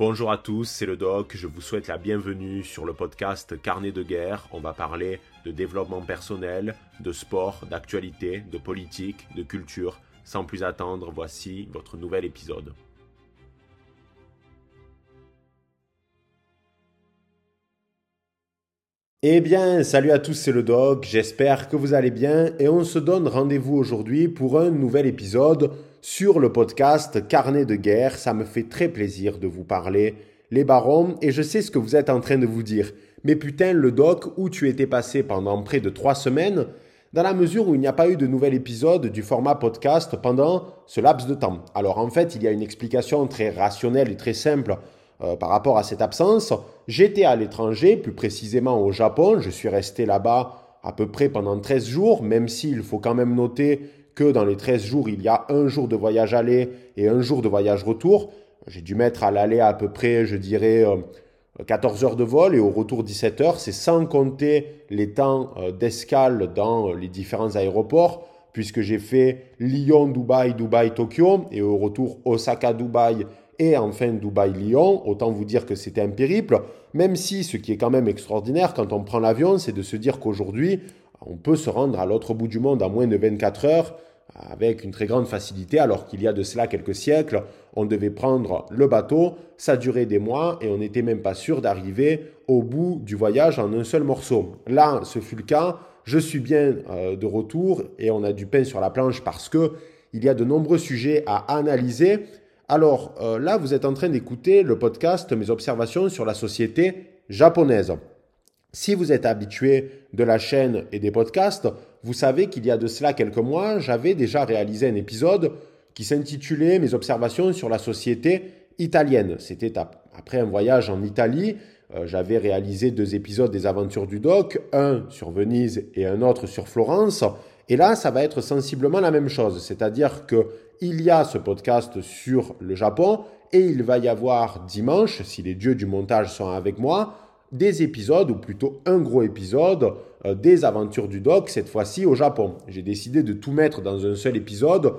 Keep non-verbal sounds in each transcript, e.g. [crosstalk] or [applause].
Bonjour à tous, c'est le doc, je vous souhaite la bienvenue sur le podcast Carnet de guerre. On va parler de développement personnel, de sport, d'actualité, de politique, de culture. Sans plus attendre, voici votre nouvel épisode. Eh bien, salut à tous, c'est le doc, j'espère que vous allez bien et on se donne rendez-vous aujourd'hui pour un nouvel épisode sur le podcast Carnet de guerre. Ça me fait très plaisir de vous parler, les barons, et je sais ce que vous êtes en train de vous dire. Mais putain, le doc, où tu étais passé pendant près de trois semaines, dans la mesure où il n'y a pas eu de nouvel épisode du format podcast pendant ce laps de temps. Alors en fait, il y a une explication très rationnelle et très simple euh, par rapport à cette absence. J'étais à l'étranger, plus précisément au Japon. Je suis resté là-bas à peu près pendant 13 jours, même s'il faut quand même noter que dans les 13 jours, il y a un jour de voyage aller et un jour de voyage retour. J'ai dû mettre à l'aller à peu près, je dirais, 14 euh, heures de vol et au retour 17 heures. C'est sans compter les temps euh, d'escale dans les différents aéroports, puisque j'ai fait Lyon, Dubaï, Dubaï, Tokyo et au retour Osaka, Dubaï et enfin Dubaï-Lyon. Autant vous dire que c'était un périple, même si ce qui est quand même extraordinaire quand on prend l'avion, c'est de se dire qu'aujourd'hui, on peut se rendre à l'autre bout du monde en moins de 24 heures avec une très grande facilité, alors qu'il y a de cela quelques siècles, on devait prendre le bateau, ça durait des mois et on n'était même pas sûr d'arriver au bout du voyage en un seul morceau. Là, ce fut le cas. Je suis bien euh, de retour et on a du pain sur la planche parce que il y a de nombreux sujets à analyser alors euh, là, vous êtes en train d'écouter le podcast Mes observations sur la société japonaise. Si vous êtes habitué de la chaîne et des podcasts, vous savez qu'il y a de cela quelques mois, j'avais déjà réalisé un épisode qui s'intitulait Mes observations sur la société italienne. C'était après un voyage en Italie. Euh, j'avais réalisé deux épisodes des aventures du doc, un sur Venise et un autre sur Florence. Et là, ça va être sensiblement la même chose, c'est-à-dire que il y a ce podcast sur le Japon et il va y avoir dimanche, si les dieux du montage sont avec moi, des épisodes, ou plutôt un gros épisode, euh, des aventures du doc, cette fois-ci au Japon. J'ai décidé de tout mettre dans un seul épisode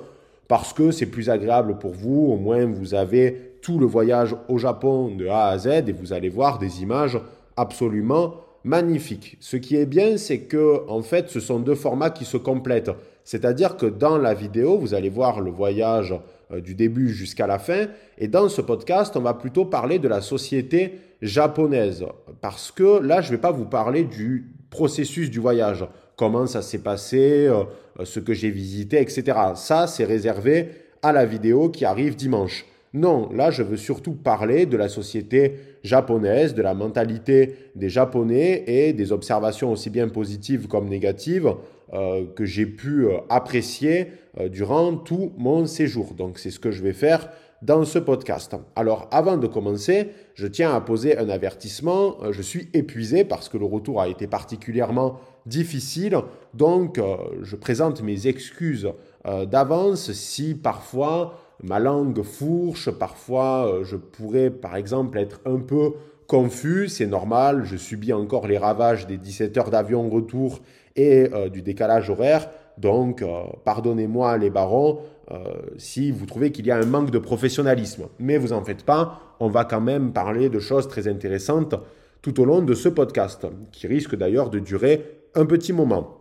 parce que c'est plus agréable pour vous, au moins vous avez tout le voyage au Japon de A à Z et vous allez voir des images absolument magnifiques. Ce qui est bien, c'est que en fait, ce sont deux formats qui se complètent. C'est-à-dire que dans la vidéo, vous allez voir le voyage euh, du début jusqu'à la fin. Et dans ce podcast, on va plutôt parler de la société japonaise. Parce que là, je ne vais pas vous parler du processus du voyage. Comment ça s'est passé, euh, ce que j'ai visité, etc. Ça, c'est réservé à la vidéo qui arrive dimanche. Non, là, je veux surtout parler de la société japonaise, de la mentalité des Japonais et des observations aussi bien positives comme négatives euh, que j'ai pu euh, apprécier euh, durant tout mon séjour. Donc c'est ce que je vais faire dans ce podcast. Alors avant de commencer, je tiens à poser un avertissement. Je suis épuisé parce que le retour a été particulièrement difficile. Donc je présente mes excuses d'avance si parfois ma langue fourche, parfois je pourrais par exemple être un peu confus, c'est normal, je subis encore les ravages des 17 heures d'avion retour et euh, du décalage horaire. Donc, euh, pardonnez-moi les barons euh, si vous trouvez qu'il y a un manque de professionnalisme. Mais vous en faites pas, on va quand même parler de choses très intéressantes tout au long de ce podcast, qui risque d'ailleurs de durer un petit moment.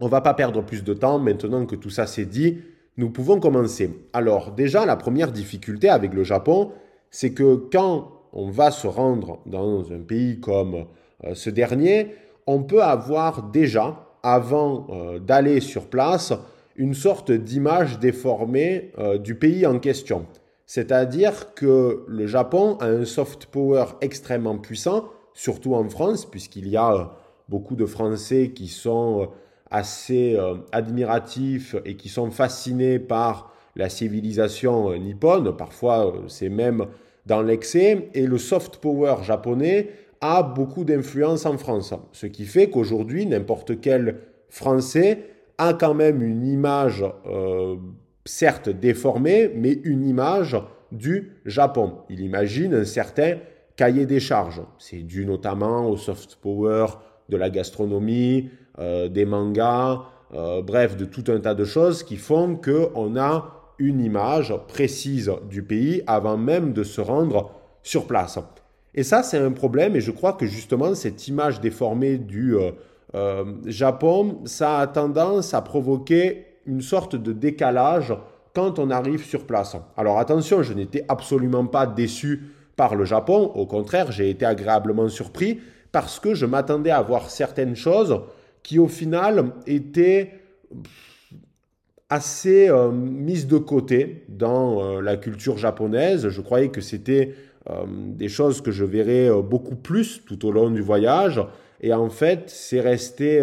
On va pas perdre plus de temps maintenant que tout ça s'est dit. Nous pouvons commencer. Alors déjà, la première difficulté avec le Japon, c'est que quand on va se rendre dans un pays comme ce dernier, on peut avoir déjà, avant euh, d'aller sur place, une sorte d'image déformée euh, du pays en question. C'est-à-dire que le Japon a un soft power extrêmement puissant, surtout en France, puisqu'il y a euh, beaucoup de Français qui sont assez admiratifs et qui sont fascinés par la civilisation nippone. Parfois, c'est même dans l'excès. Et le soft power japonais a beaucoup d'influence en France. Ce qui fait qu'aujourd'hui, n'importe quel Français a quand même une image, euh, certes déformée, mais une image du Japon. Il imagine un certain cahier des charges. C'est dû notamment au soft power de la gastronomie, euh, des mangas, euh, bref, de tout un tas de choses qui font qu'on a une image précise du pays avant même de se rendre sur place. Et ça, c'est un problème, et je crois que justement, cette image déformée du Japon, ça a tendance à provoquer une sorte de décalage quand on arrive sur place. Alors attention, je n'étais absolument pas déçu par le Japon, au contraire, j'ai été agréablement surpris parce que je m'attendais à voir certaines choses qui au final étaient assez euh, mises de côté dans euh, la culture japonaise. Je croyais que c'était euh, des choses que je verrais beaucoup plus tout au long du voyage. Et en fait, c'est resté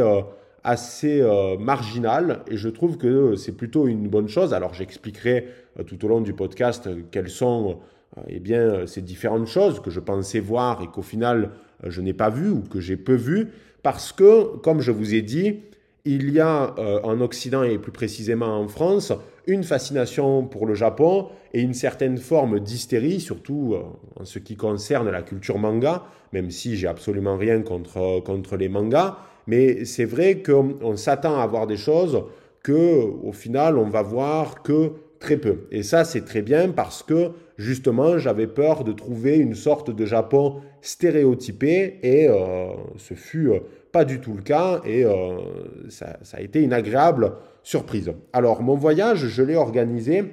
assez euh, marginal et je trouve que c'est plutôt une bonne chose. Alors j'expliquerai euh, tout au long du podcast euh, quelles sont eh bien, ces différentes choses que je pensais voir et qu'au final je n'ai pas vues ou que j'ai peu vues parce que, comme je vous ai dit, il y a en Occident et plus précisément en France une fascination pour le Japon et une certaine forme d'hystérie, surtout en ce qui concerne la culture manga, même si j'ai absolument rien contre, contre les mangas. Mais c'est vrai qu'on s'attend à voir des choses que, au final, on va voir que très peu. Et ça, c'est très bien parce que justement, j'avais peur de trouver une sorte de Japon stéréotypé et euh, ce fut euh, pas du tout le cas et euh, ça, a été une agréable surprise. Alors, mon voyage, je l'ai organisé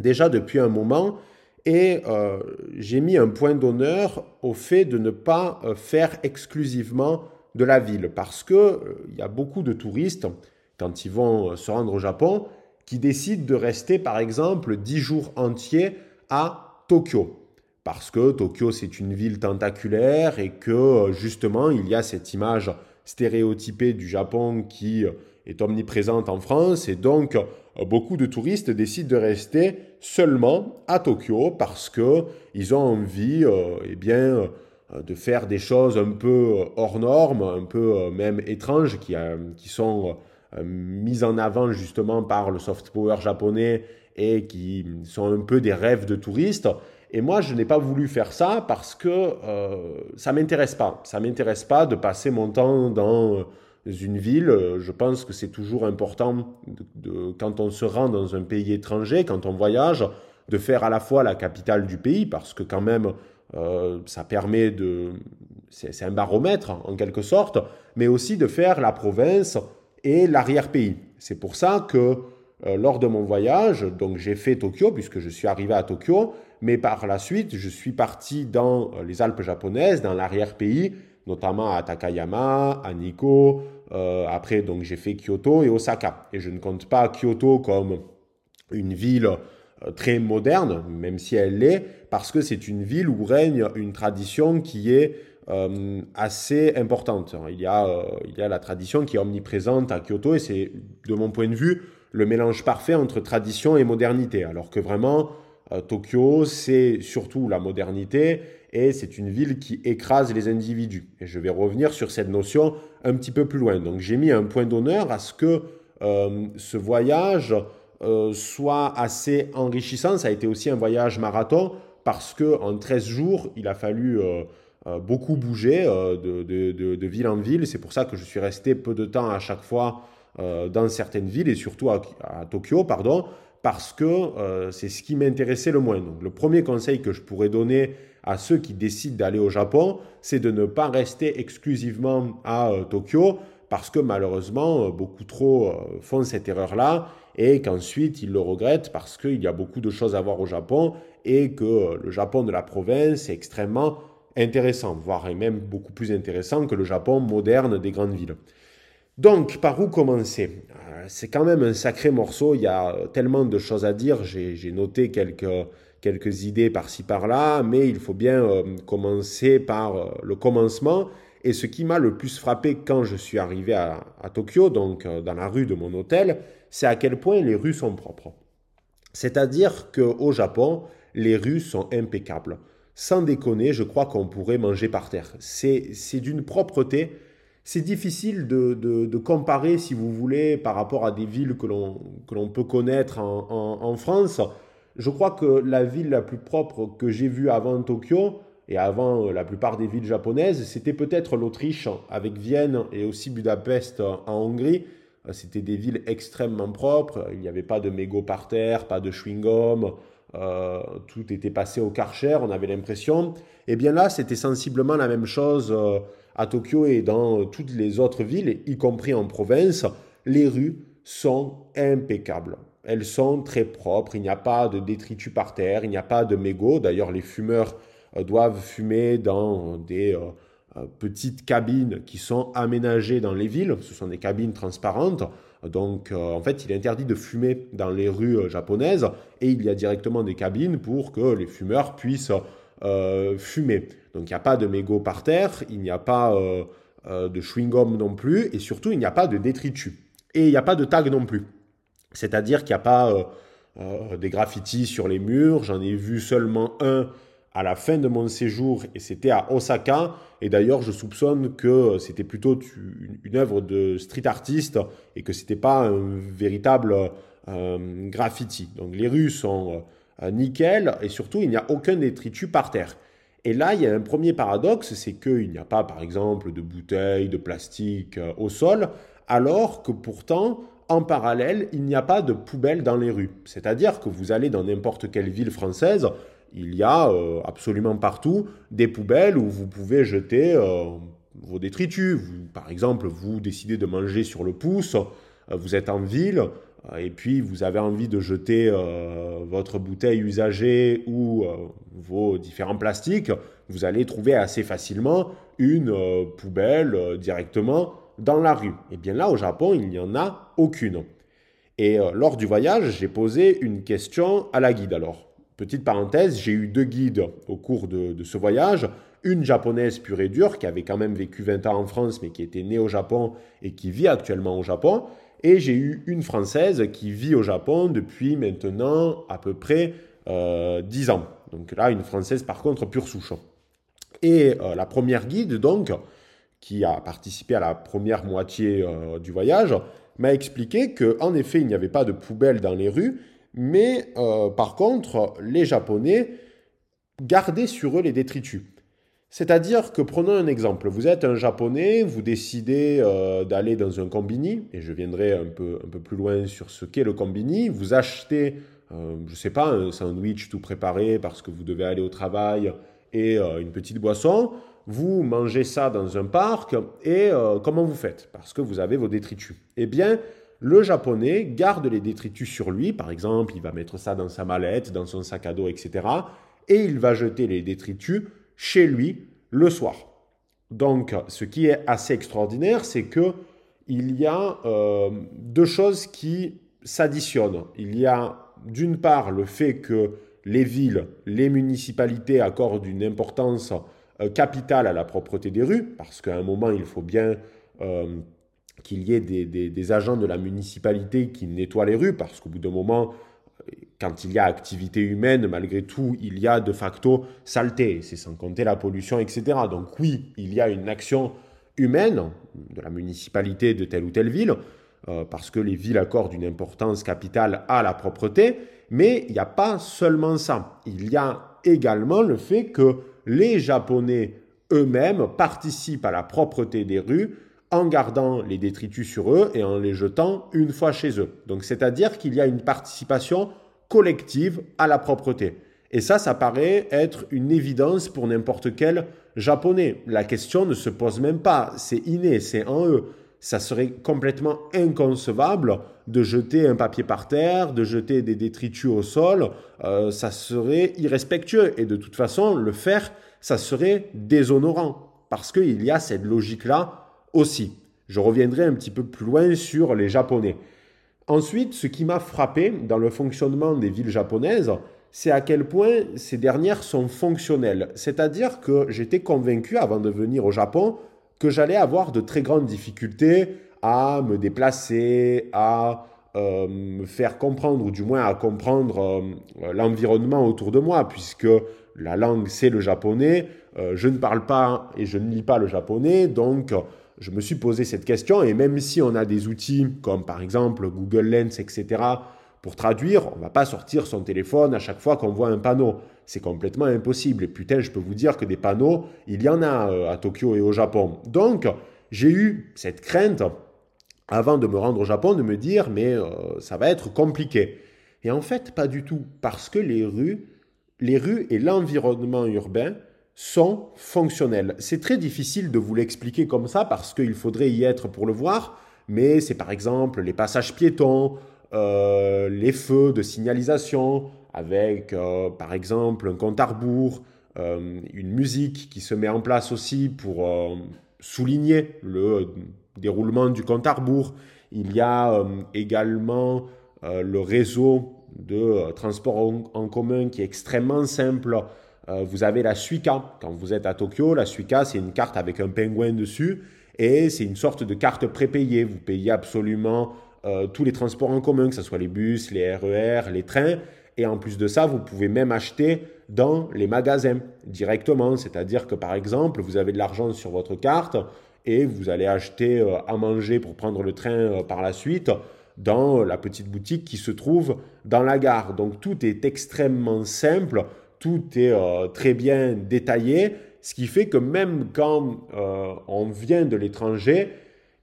déjà depuis un moment et j'ai mis un point d'honneur au fait de ne pas faire exclusivement de la ville parce que il y a beaucoup de touristes quand ils vont se rendre au Japon qui décident de rester par exemple 10 jours entiers à Tokyo. Parce que Tokyo c'est une ville tentaculaire et que euh, justement il y a cette image stéréotypée du Japon qui est omniprésente en France et donc beaucoup de touristes décident de rester seulement à Tokyo parce que ils ont envie eh bien euh, de faire des choses un peu euh, hors normes, un peu euh, même étranges, qui, qui sont mises en avant justement par le soft power japonais et qui sont un peu des rêves de touristes. Et moi, je n'ai pas voulu faire ça parce que euh, ça m'intéresse pas. Ça m'intéresse pas de passer mon temps dans une ville. Je pense que c'est toujours important quand on se rend dans un pays étranger, quand on voyage, de faire à la fois la capitale du pays parce que quand même euh, ça permet de... C'est un baromètre en quelque sorte, mais aussi de faire la province et l'arrière-pays. C'est pour ça que euh, lors de mon voyage, donc j'ai fait Tokyo puisque je suis arrivé à Tokyo, mais par la suite je suis parti dans euh, les Alpes japonaises, dans l'arrière-pays, notamment à Takayama, à Nikko. après donc j'ai fait Kyoto et Osaka. Et je ne compte pas Kyoto comme une ville euh, très moderne, même si elle l'est, parce que c'est une ville où règne une tradition qui est euh, assez importante. Il y, a, euh, il y a la tradition qui est omniprésente à Kyoto et c'est, de mon point de vue, le mélange parfait entre tradition et modernité. Alors que vraiment, Tokyo, c'est surtout la modernité et c'est une ville qui écrase les individus. Et je vais revenir sur cette notion un petit peu plus loin. Donc j'ai mis un point d'honneur à ce que ce voyage euh, soit assez enrichissant. Ça a été aussi un voyage marathon parce que en 13 jours, il a fallu euh, euh, beaucoup bouger de, de, ville en ville. C'est pour ça que je suis resté peu de temps à chaque fois dans certaines villes et surtout à, Tokyo, pardon, parce que c'est ce qui m'intéressait le moins. Donc, le premier conseil que je pourrais donner à ceux qui décident d'aller au Japon, c'est de ne pas rester exclusivement à Tokyo parce que malheureusement, beaucoup trop font cette erreur-là et qu'ensuite ils le regrettent parce qu'il y a beaucoup de choses à voir au Japon et que le Japon de la province est extrêmement intéressant, voire même beaucoup plus intéressant que le Japon moderne des grandes villes. Donc, par où commencer? Euh, C'est quand même un sacré morceau, il y a tellement de choses à dire, j'ai noté quelques, quelques idées par-ci par-là, mais il faut bien euh, commencer par euh, le commencement. Et ce qui m'a le plus frappé quand je suis arrivé à, à Tokyo, donc dans la rue de mon hôtel, c'est à quel point les rues sont propres. C'est-à-dire qu'au Japon, les rues sont impeccables. Sans déconner, je crois qu'on pourrait manger par terre. C'est d'une propreté. C'est difficile de, comparer, si vous voulez, par rapport à des villes que l'on peut connaître en, France. Je crois que la ville la plus propre que j'ai vue avant Tokyo, et avant la plupart des villes japonaises, c'était peut-être l'Autriche, avec Vienne et aussi Budapest en Hongrie. Euh, c'était des villes extrêmement propres. Il n'y avait pas de mégots par terre, pas de chewing-gum. tout était passé au Karcher, on avait l'impression. Et eh bien là, c'était sensiblement la même chose à Tokyo et dans toutes les autres villes, y compris en province. Les rues sont impeccables. Elles sont très propres, il n'y a pas de détritus par terre, il n'y a pas de mégots. D'ailleurs, les fumeurs euh, doivent fumer dans des euh, euh, petites cabines qui sont aménagées dans les villes. Ce sont des cabines transparentes. Donc, en fait, il est interdit de fumer dans les rues japonaises et il y a directement des cabines pour que les fumeurs puissent fumer. Donc, il n'y a pas de mégots par terre, il n'y a pas de chewing-gum non plus et surtout, il n'y a pas de détritus. Et il n'y a pas de tag non plus. C'est-à-dire qu'il n'y a pas euh, euh, des graffitis sur les murs. J'en ai vu seulement un à la fin de mon séjour et c'était à Osaka. Et d'ailleurs, je soupçonne que c'était plutôt une, œuvre de street artiste et que ce n'était pas un véritable euh, graffiti. Donc les rues sont nickel et surtout, il n'y a aucun détritus par terre. Et là, il y a un premier paradoxe, c'est qu'il n'y a pas, par exemple, de bouteilles, de plastique au sol, alors que pourtant, en parallèle, il n'y a pas de poubelles dans les rues. C'est-à-dire que vous allez dans n'importe quelle ville française, il y a euh, absolument partout des poubelles où vous pouvez jeter euh, vos détritus. par exemple, vous décidez de manger sur le pouce, euh, vous êtes en ville, et puis vous avez envie de jeter votre bouteille usagée ou vos différents plastiques, vous allez trouver assez facilement une poubelle directement dans la rue. Et eh bien là, au Japon, il n'y en a aucune. Et euh, lors du voyage, j'ai posé une question à la guide. Alors, petite parenthèse, j'ai eu deux guides au cours de, ce voyage. Une japonaise pure et dure qui avait quand même vécu 20 ans en France mais qui était née au Japon et qui vit actuellement au Japon. Et j'ai eu une française qui vit au Japon depuis maintenant à peu près euh, 10 ans. Donc là, une française par contre pure souche. Et euh, la première guide, donc, qui a participé à la première moitié euh, du voyage, m'a expliqué qu'en effet, il n'y avait pas de poubelles dans les rues, mais euh, par contre, les Japonais gardaient sur eux les détritus. C'est-à-dire que, prenons un exemple, vous êtes un Japonais, vous décidez euh, d'aller dans un combini, et je viendrai un peu, un peu plus loin sur ce qu'est le combini, vous achetez, je ne sais pas, un sandwich tout préparé parce que vous devez aller au travail et une petite boisson, vous mangez ça dans un parc et euh, comment vous faites? Parce que vous avez vos détritus. Eh bien, le japonais garde les détritus sur lui, par exemple, il va mettre ça dans sa mallette, dans son sac à dos, etc. Et il va jeter les détritus chez lui le soir. Donc, ce qui est assez extraordinaire, c'est que il y a euh, deux choses qui s'additionnent. Il y a d'une part le fait que les villes, les municipalités accordent une importance euh, capital à la propreté des rues, parce qu'à un moment, il faut bien euh, qu'il y ait des, agents de la municipalité qui nettoient les rues, parce qu'au bout d'un moment, quand il y a activité humaine, malgré tout, il y a de facto saleté, c'est sans compter la pollution, etc. Donc oui, il y a une action humaine de la municipalité de telle ou telle ville, euh, parce que les villes accordent une importance capitale à la propreté, mais il n'y a pas seulement ça. Il y a également le fait que les Japonais eux-mêmes participent à la propreté des rues en gardant les détritus sur eux et en les jetant une fois chez eux. Donc c'est-à-dire qu'il y a une participation collective à la propreté. Et ça, ça paraît être une évidence pour n'importe quel japonais. La question ne se pose même pas, c'est inné, c'est en eux. Ça serait complètement inconcevable de jeter un papier par terre, de jeter des détritus au sol, euh, ça serait irrespectueux. Et de toute façon, le faire, ça serait déshonorant, parce qu'il y a cette logique-là aussi. Je reviendrai un petit peu plus loin sur les Japonais. Ensuite, ce qui m'a frappé dans le fonctionnement des villes japonaises, c'est à quel point ces dernières sont fonctionnelles. C'est-à-dire que j'étais convaincu avant de venir au Japon que j'allais avoir de très grandes difficultés à me déplacer, à euh, me faire comprendre, ou du moins à comprendre euh, l'environnement autour de moi, puisque la langue c'est le japonais, euh, je ne parle pas et je ne lis pas le japonais, donc je me suis posé cette question, et même si on a des outils comme par exemple Google Lens, etc., pour traduire, on ne va pas sortir son téléphone à chaque fois qu'on voit un panneau. C'est complètement impossible. Et putain, je peux vous dire que des panneaux, il y en a à Tokyo et au Japon. Donc, j'ai eu cette crainte avant de me rendre au Japon, de me dire, mais euh, ça va être compliqué. Et en fait, pas du tout, parce que les rues, les rues et l'environnement urbain sont fonctionnels. C'est très difficile de vous l'expliquer comme ça parce qu'il faudrait y être pour le voir, mais c'est par exemple les passages piétons, euh, les feux de signalisation, avec euh, par exemple un compte à rebours, euh, une musique qui se met en place aussi pour souligner le déroulement du compte à rebours. Il y a également le réseau de transport en, commun qui est extrêmement simple. Vous avez la Suica. Quand vous êtes à Tokyo, la Suica, c'est une carte avec un pingouin dessus et c'est une sorte de carte prépayée. Vous payez absolument euh, tous les transports en commun, que ce soit les bus, les RER, e les trains. Et en plus de ça, vous pouvez même acheter dans les magasins directement. C'est-à-dire que par exemple, vous avez de l'argent sur votre carte et vous allez acheter euh, à manger pour prendre le train euh, par la suite dans la petite boutique qui se trouve dans la gare. Donc tout est extrêmement simple, tout est très bien détaillé, ce qui fait que même quand on vient de l'étranger,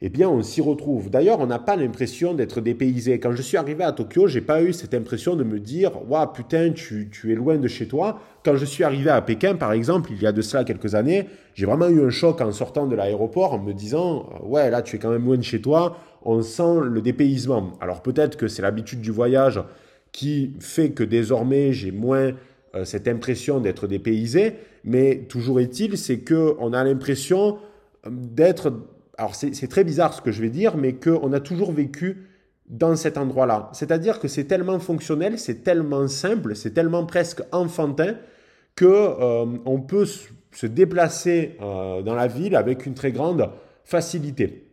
eh bien, on s'y retrouve. D'ailleurs, on n'a pas l'impression d'être dépaysé. Quand je suis arrivé à Tokyo, j'ai pas eu cette impression de me dire Waouh, putain, tu, es loin de chez toi. Quand je suis arrivé à Pékin, par exemple, il y a de cela quelques années, j'ai vraiment eu un choc en sortant de l'aéroport en me disant Ouais, là, tu es quand même loin de chez toi. On sent le dépaysement. Alors, peut-être que c'est l'habitude du voyage qui fait que désormais, j'ai moins euh, cette impression d'être dépaysé. Mais toujours est-il, c'est qu'on a l'impression d'être alors c'est très bizarre ce que je vais dire, mais qu'on a toujours vécu dans cet endroit-là. C'est-à-dire que c'est tellement fonctionnel, c'est tellement simple, c'est tellement presque enfantin que euh, on peut se déplacer euh, dans la ville avec une très grande facilité.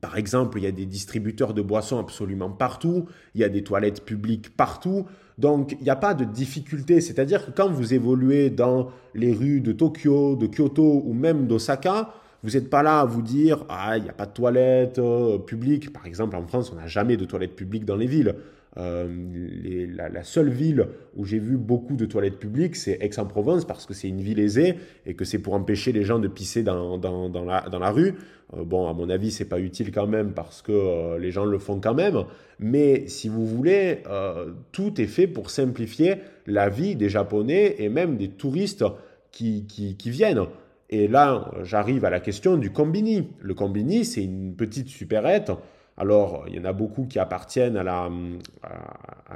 Par exemple, il y a des distributeurs de boissons absolument partout, il y a des toilettes publiques partout, donc il n'y a pas de difficulté. C'est-à-dire que quand vous évoluez dans les rues de Tokyo, de Kyoto ou même d'Osaka, vous n'êtes pas là à vous dire ah il n'y a pas de toilettes euh, publiques. Par exemple, en France, on n'a jamais de toilettes publiques dans les villes. Euh, la, seule ville où j'ai vu beaucoup de toilettes publiques, c'est Aix-en-Provence, parce que c'est une ville aisée et que c'est pour empêcher les gens de pisser dans, la, rue. Euh, bon, à mon avis, c'est pas utile quand même parce que les gens le font quand même. Mais si vous voulez, tout est fait pour simplifier la vie des Japonais et même des touristes qui viennent. Et là, j'arrive à la question du combini. Le combini, c'est une petite supérette. Alors, il y en a beaucoup qui appartiennent à la,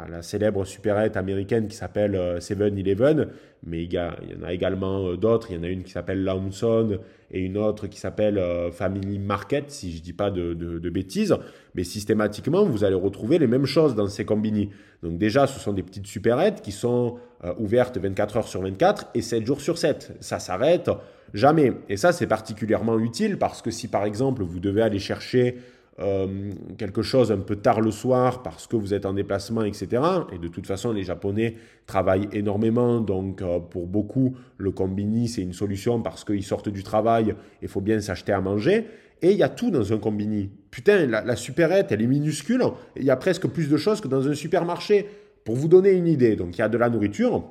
la célèbre supérette américaine qui s'appelle 7-Eleven, euh, mais il y, en a également euh, d'autres. Il y en a une qui s'appelle Lawson et une autre qui s'appelle euh, Family Market, si je ne dis pas de, de, bêtises. Mais systématiquement, vous allez retrouver les mêmes choses dans ces combini. Donc déjà, ce sont des petites supérettes qui sont ouvertes 24 heures sur 24 et 7 jours sur 7. Ça s'arrête Jamais. Et ça, c'est particulièrement utile parce que si par exemple vous devez aller chercher euh, quelque chose un peu tard le soir parce que vous êtes en déplacement, etc. Et de toute façon, les Japonais travaillent énormément, donc euh, pour beaucoup, le combini, c'est une solution parce qu'ils sortent du travail, il faut bien s'acheter à manger. Et il y a tout dans un combini. Putain, la, la supérette, elle est minuscule, il y a presque plus de choses que dans un supermarché. Pour vous donner une idée, donc il y a de la nourriture,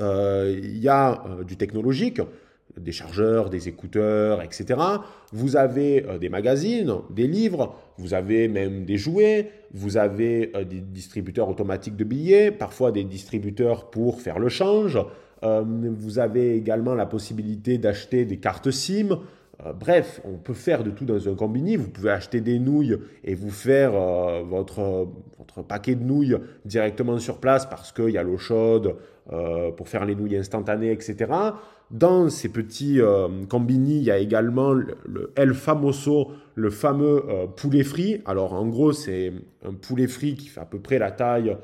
euh, il y a du technologique, des chargeurs, des écouteurs, etc. Vous avez euh, des magazines, des livres, vous avez même des jouets, vous avez euh, des distributeurs automatiques de billets, parfois des distributeurs pour faire le change. Euh, vous avez également la possibilité d'acheter des cartes SIM. bref, on peut faire de tout dans un combini. Vous pouvez acheter des nouilles et vous faire votre, votre paquet de nouilles directement sur place parce qu'il y a l'eau chaude pour faire les nouilles instantanées, etc. Dans ces petits euh, combini, il y a également le, El Famoso, le fameux euh, poulet frit. Alors en gros, c'est un poulet frit qui fait à peu près la taille,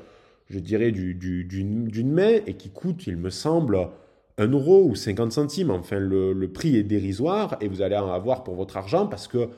je dirais, d'une main et qui coûte, il me semble, 1 euro ou 50 centimes. Enfin, le, prix est dérisoire et vous allez en avoir pour votre argent parce que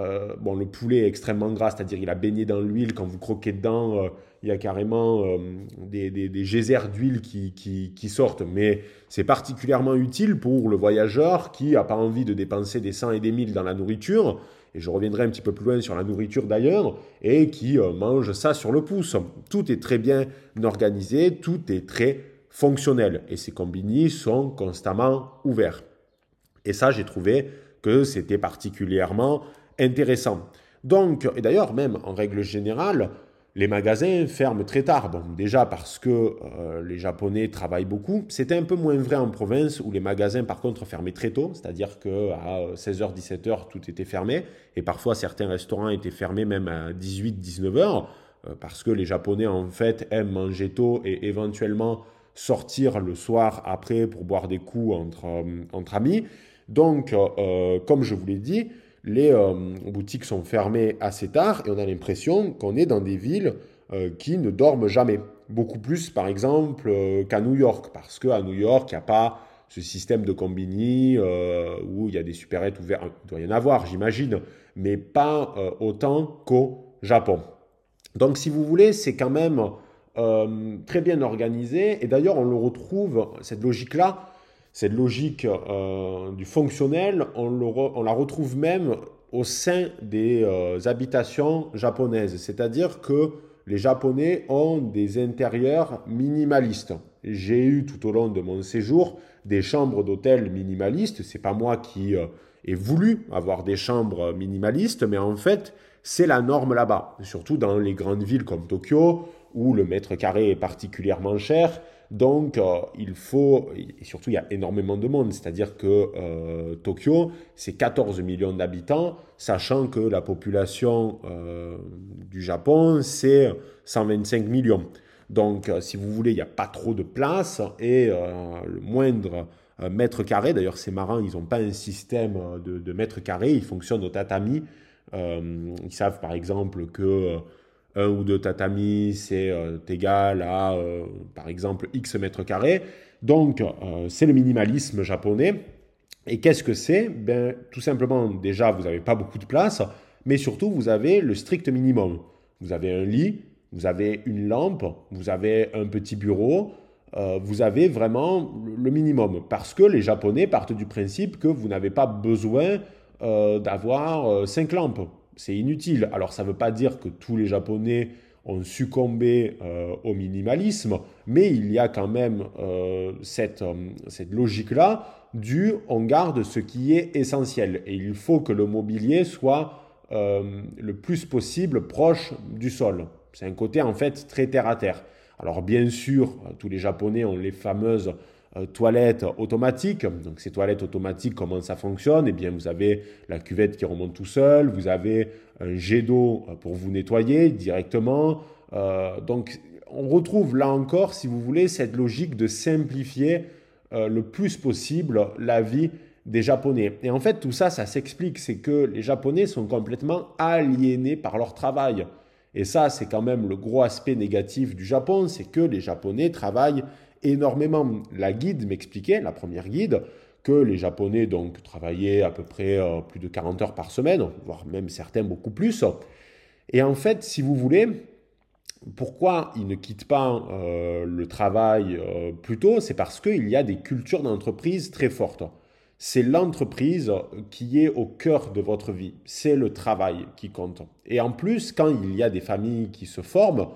euh, bon, le poulet est extrêmement gras, c'est-à-dire il a baigné dans l'huile. Quand vous croquez dedans, il y a carrément euh, des, geysers d'huile qui, qui, sortent. Mais c'est particulièrement utile pour le voyageur qui n'a pas envie de dépenser des 100 et des 1000 dans la nourriture. Et je reviendrai un petit peu plus loin sur la nourriture d'ailleurs, et qui euh, mange ça sur le pouce. Tout est très bien organisé, tout est très fonctionnel. Et ces combini sont constamment ouverts. Et ça, j'ai trouvé que c'était particulièrement intéressant. Donc, et d'ailleurs, même en règle générale, les magasins ferment très tard. Bon, déjà parce que euh, les Japonais travaillent beaucoup. C'était un peu moins vrai en province où les magasins, par contre, fermaient très tôt. C'est-à-dire qu'à 16h, 17h, tout était fermé. Et parfois, certains restaurants étaient fermés même à 18, 19h. Euh, parce que les Japonais, en fait, aiment manger tôt et éventuellement sortir le soir après pour boire des coups entre, euh, entre amis. Donc, comme je vous l'ai dit, les euh, boutiques sont fermées assez tard et on a l'impression qu'on est dans des villes euh, qui ne dorment jamais. Beaucoup plus, par exemple, euh, qu'à New York, parce qu'à New York, il n'y a pas ce système de combini où il y a des supérettes ouvertes. Il doit y en avoir, j'imagine, mais pas autant qu'au Japon. Donc, si vous voulez, c'est quand même très bien organisé. Et d'ailleurs, on le retrouve, cette logique-là, cette logique euh, du fonctionnel, on, la retrouve même au sein des euh, habitations japonaises. C'est-à-dire que les Japonais ont des intérieurs minimalistes. J'ai eu tout au long de mon séjour des chambres d'hôtel minimalistes. C'est pas moi qui euh, ai voulu avoir des chambres minimalistes, mais en fait, c'est la norme là-bas. Surtout dans les grandes villes comme Tokyo, où le mètre carré est particulièrement cher donc, euh, il faut, et surtout, il y a énormément de monde, c'est-à-dire que euh, Tokyo, c'est 14 millions d'habitants, sachant que la population euh, du Japon, c'est 125 millions. Donc, si vous voulez, il n'y a pas trop de place et le moindre mètre carré, d'ailleurs, c'est marrant, ils n'ont pas un système de, de mètre carré, ils fonctionnent au tatami. ils savent, par exemple, que un ou deux tatamis, c'est euh, égal à, euh, par exemple, X mètres carrés. Donc, euh, c'est le minimalisme japonais. Et qu'est-ce que c'est? Ben, Tout simplement, déjà, vous n'avez pas beaucoup de place, mais surtout, vous avez le strict minimum. Vous avez un lit, vous avez une lampe, vous avez un petit bureau, vous avez vraiment le minimum. Parce que les Japonais partent du principe que vous n'avez pas besoin d'avoir cinq lampes c'est inutile. Alors ça ne veut pas dire que tous les Japonais ont succombé euh, au minimalisme, mais il y a quand même euh, cette, euh, cette logique-là du on garde ce qui est essentiel. Et il faut que le mobilier soit le plus possible proche du sol. C'est un côté en fait très terre à terre. Alors bien sûr, tous les Japonais ont les fameuses toilettes automatiques. Donc ces toilettes automatiques, comment ça fonctionne? Eh bien, vous avez la cuvette qui remonte tout seul, vous avez un jet d'eau euh, pour vous nettoyer directement. Euh, donc on retrouve là encore, si vous voulez, cette logique de simplifier le plus possible la vie des Japonais. Et en fait, tout ça, ça s'explique, c'est que les Japonais sont complètement aliénés par leur travail. Et ça, c'est quand même le gros aspect négatif du Japon, c'est que les Japonais travaillent énormément. La guide m'expliquait, la première guide, que les Japonais donc travaillaient à peu près euh, plus de 40 heures par semaine, voire même certains beaucoup plus. Et en fait, si vous voulez, pourquoi ils ne quittent pas euh, le travail euh, plus tôt C'est parce qu'il y a des cultures d'entreprise très fortes. C'est l'entreprise qui est au cœur de votre vie. C'est le travail qui compte. Et en plus, quand il y a des familles qui se forment,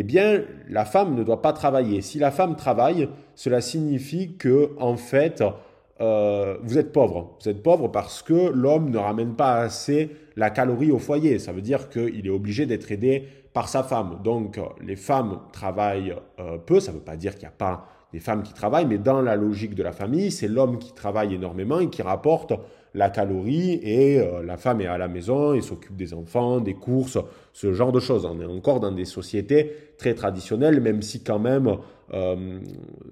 eh bien, la femme ne doit pas travailler. Si la femme travaille, cela signifie que, en fait, euh, vous êtes pauvre. Vous êtes pauvre parce que l'homme ne ramène pas assez la calorie au foyer. Ça veut dire qu'il est obligé d'être aidé par sa femme. Donc, les femmes travaillent euh, peu. Ça ne veut pas dire qu'il n'y a pas des femmes qui travaillent, mais dans la logique de la famille, c'est l'homme qui travaille énormément et qui rapporte la calorie et euh, la femme est à la maison et s'occupe des enfants, des courses, ce genre de choses. On est encore dans des sociétés très traditionnelles, même si quand même euh,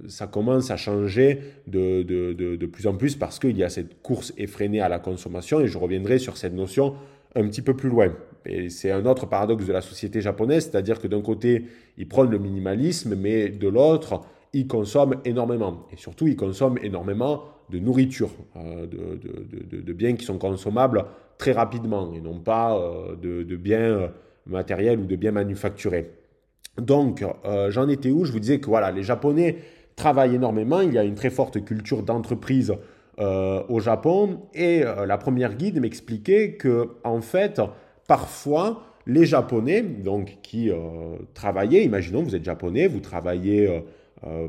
ça commence à changer de, de, de, de plus en plus parce qu'il y a cette course effrénée à la consommation et je reviendrai sur cette notion un petit peu plus loin. Et c'est un autre paradoxe de la société japonaise, c'est-à-dire que d'un côté, ils prônent le minimalisme, mais de l'autre, ils consomment énormément. Et surtout, ils consomment énormément de nourriture, euh, de, biens qui sont consommables très rapidement et non pas euh, de, biens euh, matériels ou de biens manufacturés. Donc, j'en étais où? Je vous disais que voilà, les Japonais travaillent énormément. Il y a une très forte culture d'entreprise au Japon. Et la première guide m'expliquait que, en fait, parfois, les Japonais, donc qui travaillaient, imaginons, vous êtes Japonais, vous travaillez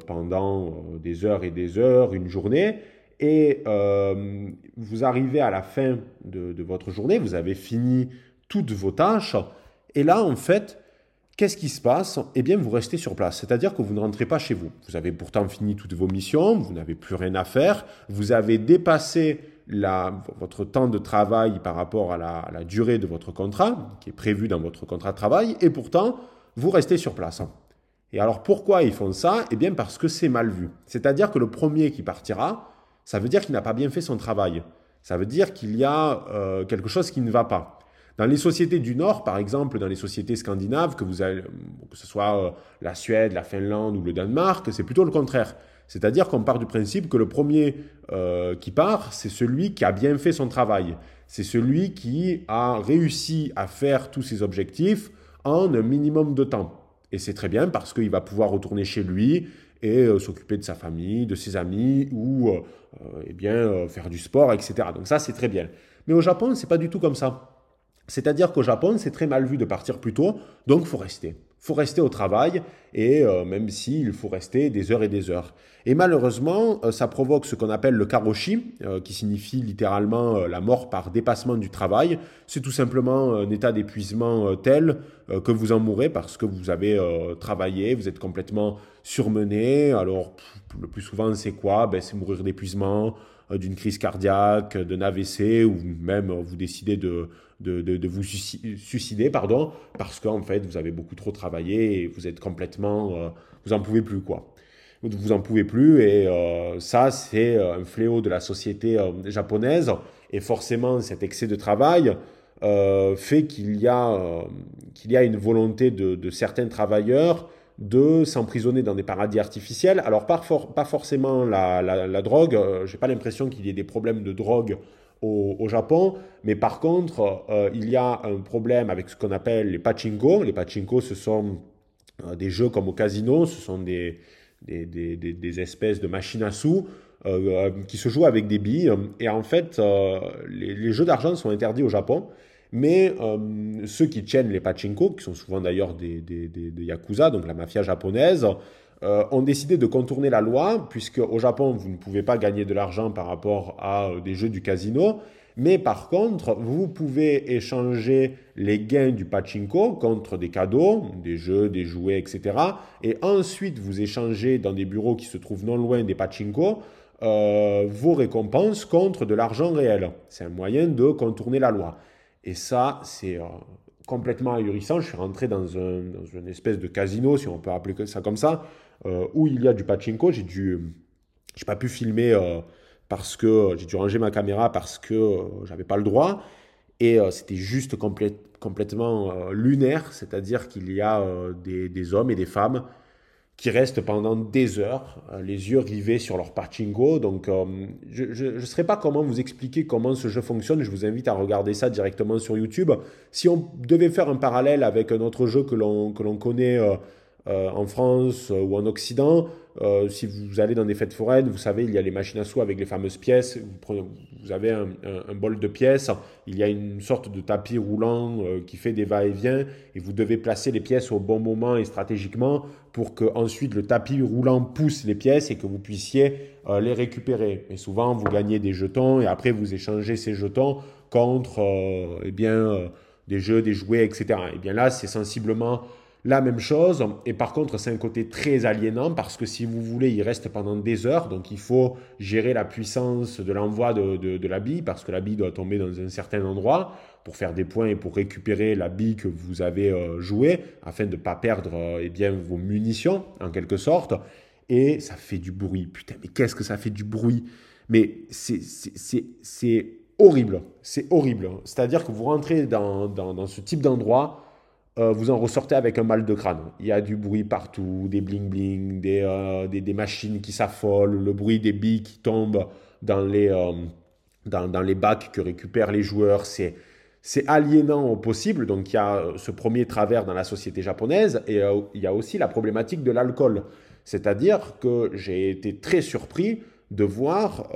pendant des heures et des heures, une journée, et euh, vous arrivez à la fin de, votre journée, vous avez fini toutes vos tâches, et là, en fait, Qu'est-ce qui se passe? Eh bien, vous restez sur place, c'est-à-dire que vous ne rentrez pas chez vous. Vous avez pourtant fini toutes vos missions, vous n'avez plus rien à faire, vous avez dépassé votre temps de travail par rapport à la, à la, durée de votre contrat, qui est prévu dans votre contrat de travail, et pourtant, vous restez sur place. Et alors, pourquoi ils font ça? Eh bien, parce que c'est mal vu. C'est-à-dire que le premier qui partira, ça veut dire qu'il n'a pas bien fait son travail. Ça veut dire qu'il y a euh, quelque chose qui ne va pas. Dans les sociétés du Nord, par exemple, dans les sociétés scandinaves, que, vous avez, que ce soit euh, la Suède, la Finlande ou le Danemark, c'est plutôt le contraire. C'est-à-dire qu'on part du principe que le premier euh, qui part, c'est celui qui a bien fait son travail. C'est celui qui a réussi à faire tous ses objectifs en un minimum de temps. Et c'est très bien parce qu'il va pouvoir retourner chez lui et euh, s'occuper de sa famille, de ses amis ou eh bien, faire du sport, etc. Donc ça, c'est très bien. Mais au Japon, c'est pas du tout comme ça. C'est-à-dire qu'au Japon, c'est très mal vu de partir plus tôt, donc faut rester. Faut rester au travail, et euh, même s'il faut rester des heures et des heures. Et malheureusement, euh, ça provoque ce qu'on appelle le karoshi, euh, qui signifie littéralement la mort par dépassement du travail. C'est tout simplement un état d'épuisement tel que vous en mourrez parce que vous avez travaillé, vous êtes complètement surmené. Alors, le plus souvent, c'est quoi? Ben, C'est mourir d'épuisement, d'une crise cardiaque, d'un AVC, ou même vous décidez de de, vous suicider, pardon, parce qu'en fait, vous avez beaucoup trop travaillé et vous êtes complètement... Euh, vous en pouvez plus, quoi. Vous en pouvez plus et euh, ça, c'est euh, un fléau de la société japonaise. Et forcément, cet excès de travail fait qu'il y, a, y a une volonté de, certains travailleurs de s'emprisonner dans des paradis artificiels. Alors, pas, forcément la, drogue, je n'ai pas l'impression qu'il y ait des problèmes de drogue au, Japon. Mais par contre, euh, il y a un problème avec ce qu'on appelle les pachinko. Les pachinko, ce sont euh, des jeux comme au casino, ce sont des, espèces de machines à sous euh, qui se jouent avec des billes. Et en fait, les, jeux d'argent sont interdits au Japon. Mais ceux qui tiennent les pachinko, qui sont souvent d'ailleurs des, yakuza, donc la mafia japonaise, euh, ont décidé de contourner la loi, puisque au Japon, vous ne pouvez pas gagner de l'argent par rapport à euh, des jeux du casino, mais par contre, vous pouvez échanger les gains du pachinko contre des cadeaux, des jeux, des jouets, etc. Et ensuite, vous échangez dans des bureaux qui se trouvent non loin des pachinko euh, vos récompenses contre de l'argent réel. C'est un moyen de contourner la loi. Et ça, c'est complètement ahurissant. Je suis rentré dans, un, dans, une espèce de casino, si on peut appeler ça comme ça, où il y a du pachinko. J'ai dû, j'ai pas pu filmer euh, parce que j'ai dû ranger ma caméra parce que euh, j'avais pas le droit. Et c'était juste complètement lunaire, c'est-à-dire qu'il y a des, hommes et des femmes qui restent pendant des heures, les yeux rivés sur leur pachinko. Donc, je ne sais pas comment vous expliquer comment ce jeu fonctionne. Je vous invite à regarder ça directement sur YouTube. Si on devait faire un parallèle avec un autre jeu que l'on connaît euh, en France euh, ou en Occident, euh, si vous allez dans des fêtes foraines, vous savez, il y a les machines à sous avec les fameuses pièces. Vous avez un, bol de pièces, il y a une sorte de tapis roulant qui fait des va-et-vient et vous devez placer les pièces au bon moment et stratégiquement pour que ensuite le tapis roulant pousse les pièces et que vous puissiez les récupérer. Et souvent, vous gagnez des jetons et après vous échangez ces jetons contre eh bien, des jeux, des jouets, etc. Et eh bien là, c'est sensiblement la même chose, et par contre, c'est un côté très aliénant parce que si vous voulez, il reste pendant des heures, donc il faut gérer la puissance de l'envoi de, la bille parce que la bille doit tomber dans un certain endroit pour faire des points et pour récupérer la bille que vous avez euh, jouée afin de ne pas perdre euh, eh bien, vos munitions en quelque sorte. Et ça fait du bruit. Putain, mais qu'est-ce que ça fait du bruit? Mais c'est horrible. C'est horrible. C'est-à-dire que vous rentrez dans, dans ce type d'endroit euh, vous en ressortez avec un mal de crâne. Il y a du bruit partout, des bling-bling, des, euh, des, machines qui s'affolent, le bruit des billes qui tombent dans les, euh, dans, dans, les bacs que récupèrent les joueurs. C'est, c'est aliénant au possible. Donc il y a ce premier travers dans la société japonaise et il y a aussi la problématique de l'alcool. C'est-à-dire que j'ai été très surpris de voir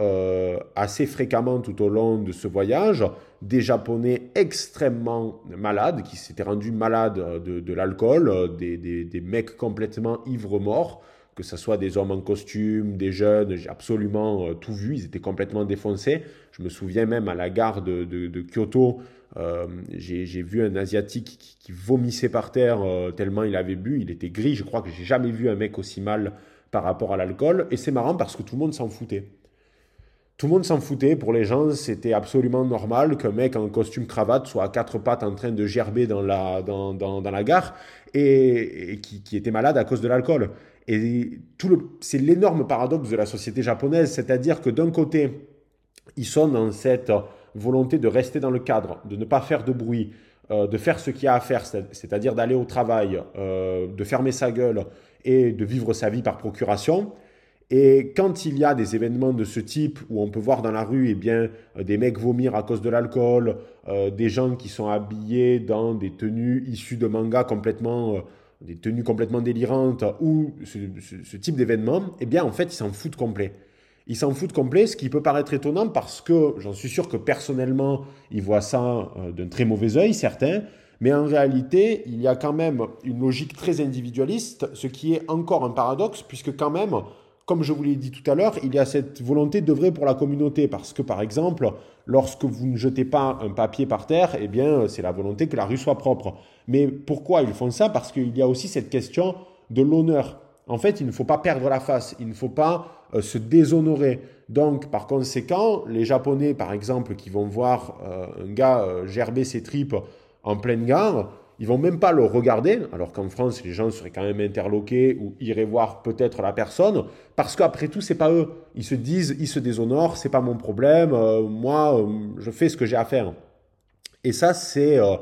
assez fréquemment tout au long de ce voyage des Japonais extrêmement malades, qui s'étaient rendus malades de, de l'alcool, euh, des, des, mecs complètement ivres morts, que ce soit des hommes en costume, des jeunes, j'ai absolument euh, tout vu, ils étaient complètement défoncés. Je me souviens même à la gare de, Kyoto, euh, j'ai vu un Asiatique qui, vomissait par terre euh, tellement il avait bu, il était gris, je crois que j'ai jamais vu un mec aussi mal par rapport à l'alcool, et c'est marrant parce que tout le monde s'en foutait. Tout le monde s'en foutait. Pour les gens, c'était absolument normal qu'un mec en costume cravate soit à quatre pattes en train de gerber dans la, dans, dans, la gare et, qui, qui, était malade à cause de l'alcool. Et c'est l'énorme paradoxe de la société japonaise, c'est-à-dire que d'un côté, ils sont dans cette volonté de rester dans le cadre, de ne pas faire de bruit, euh, de faire ce qu'il y a à faire, c'est-à-dire d'aller au travail, euh, de fermer sa gueule et de vivre sa vie par procuration. Et quand il y a des événements de ce type où on peut voir dans la rue eh bien, euh, des mecs vomir à cause de l'alcool, des gens qui sont habillés dans des tenues issues de mangas complètement des tenues complètement délirantes ou ce, type d'événement, eh bien en fait ils s'en foutent complet. Ils s'en foutent complet, ce qui peut paraître étonnant parce que j'en suis sûr que personnellement ils voient ça euh, d'un très mauvais œil, certains, mais en réalité il y a quand même une logique très individualiste, ce qui est encore un paradoxe puisque quand même comme je vous l'ai dit tout à l'heure, il y a cette volonté d'œuvrer pour la communauté. Parce que, par exemple, lorsque vous ne jetez pas un papier par terre, eh bien, c'est la volonté que la rue soit propre. Mais pourquoi ils font ça? Parce qu'il y a aussi cette question de l'honneur. En fait, il ne faut pas perdre la face, il ne faut pas euh, se déshonorer. Donc, par conséquent, les Japonais, par exemple, qui vont voir euh, un gars euh, gerber ses tripes en pleine gare, ils vont même pas le regarder, alors qu'en France, les gens seraient quand même interloqués ou iraient voir peut-être la personne, parce qu'après tout, c'est pas eux. Ils se disent, ils se déshonorent, c'est pas mon problème, euh, moi, euh, je fais ce que j'ai à faire. Et ça, c'est euh,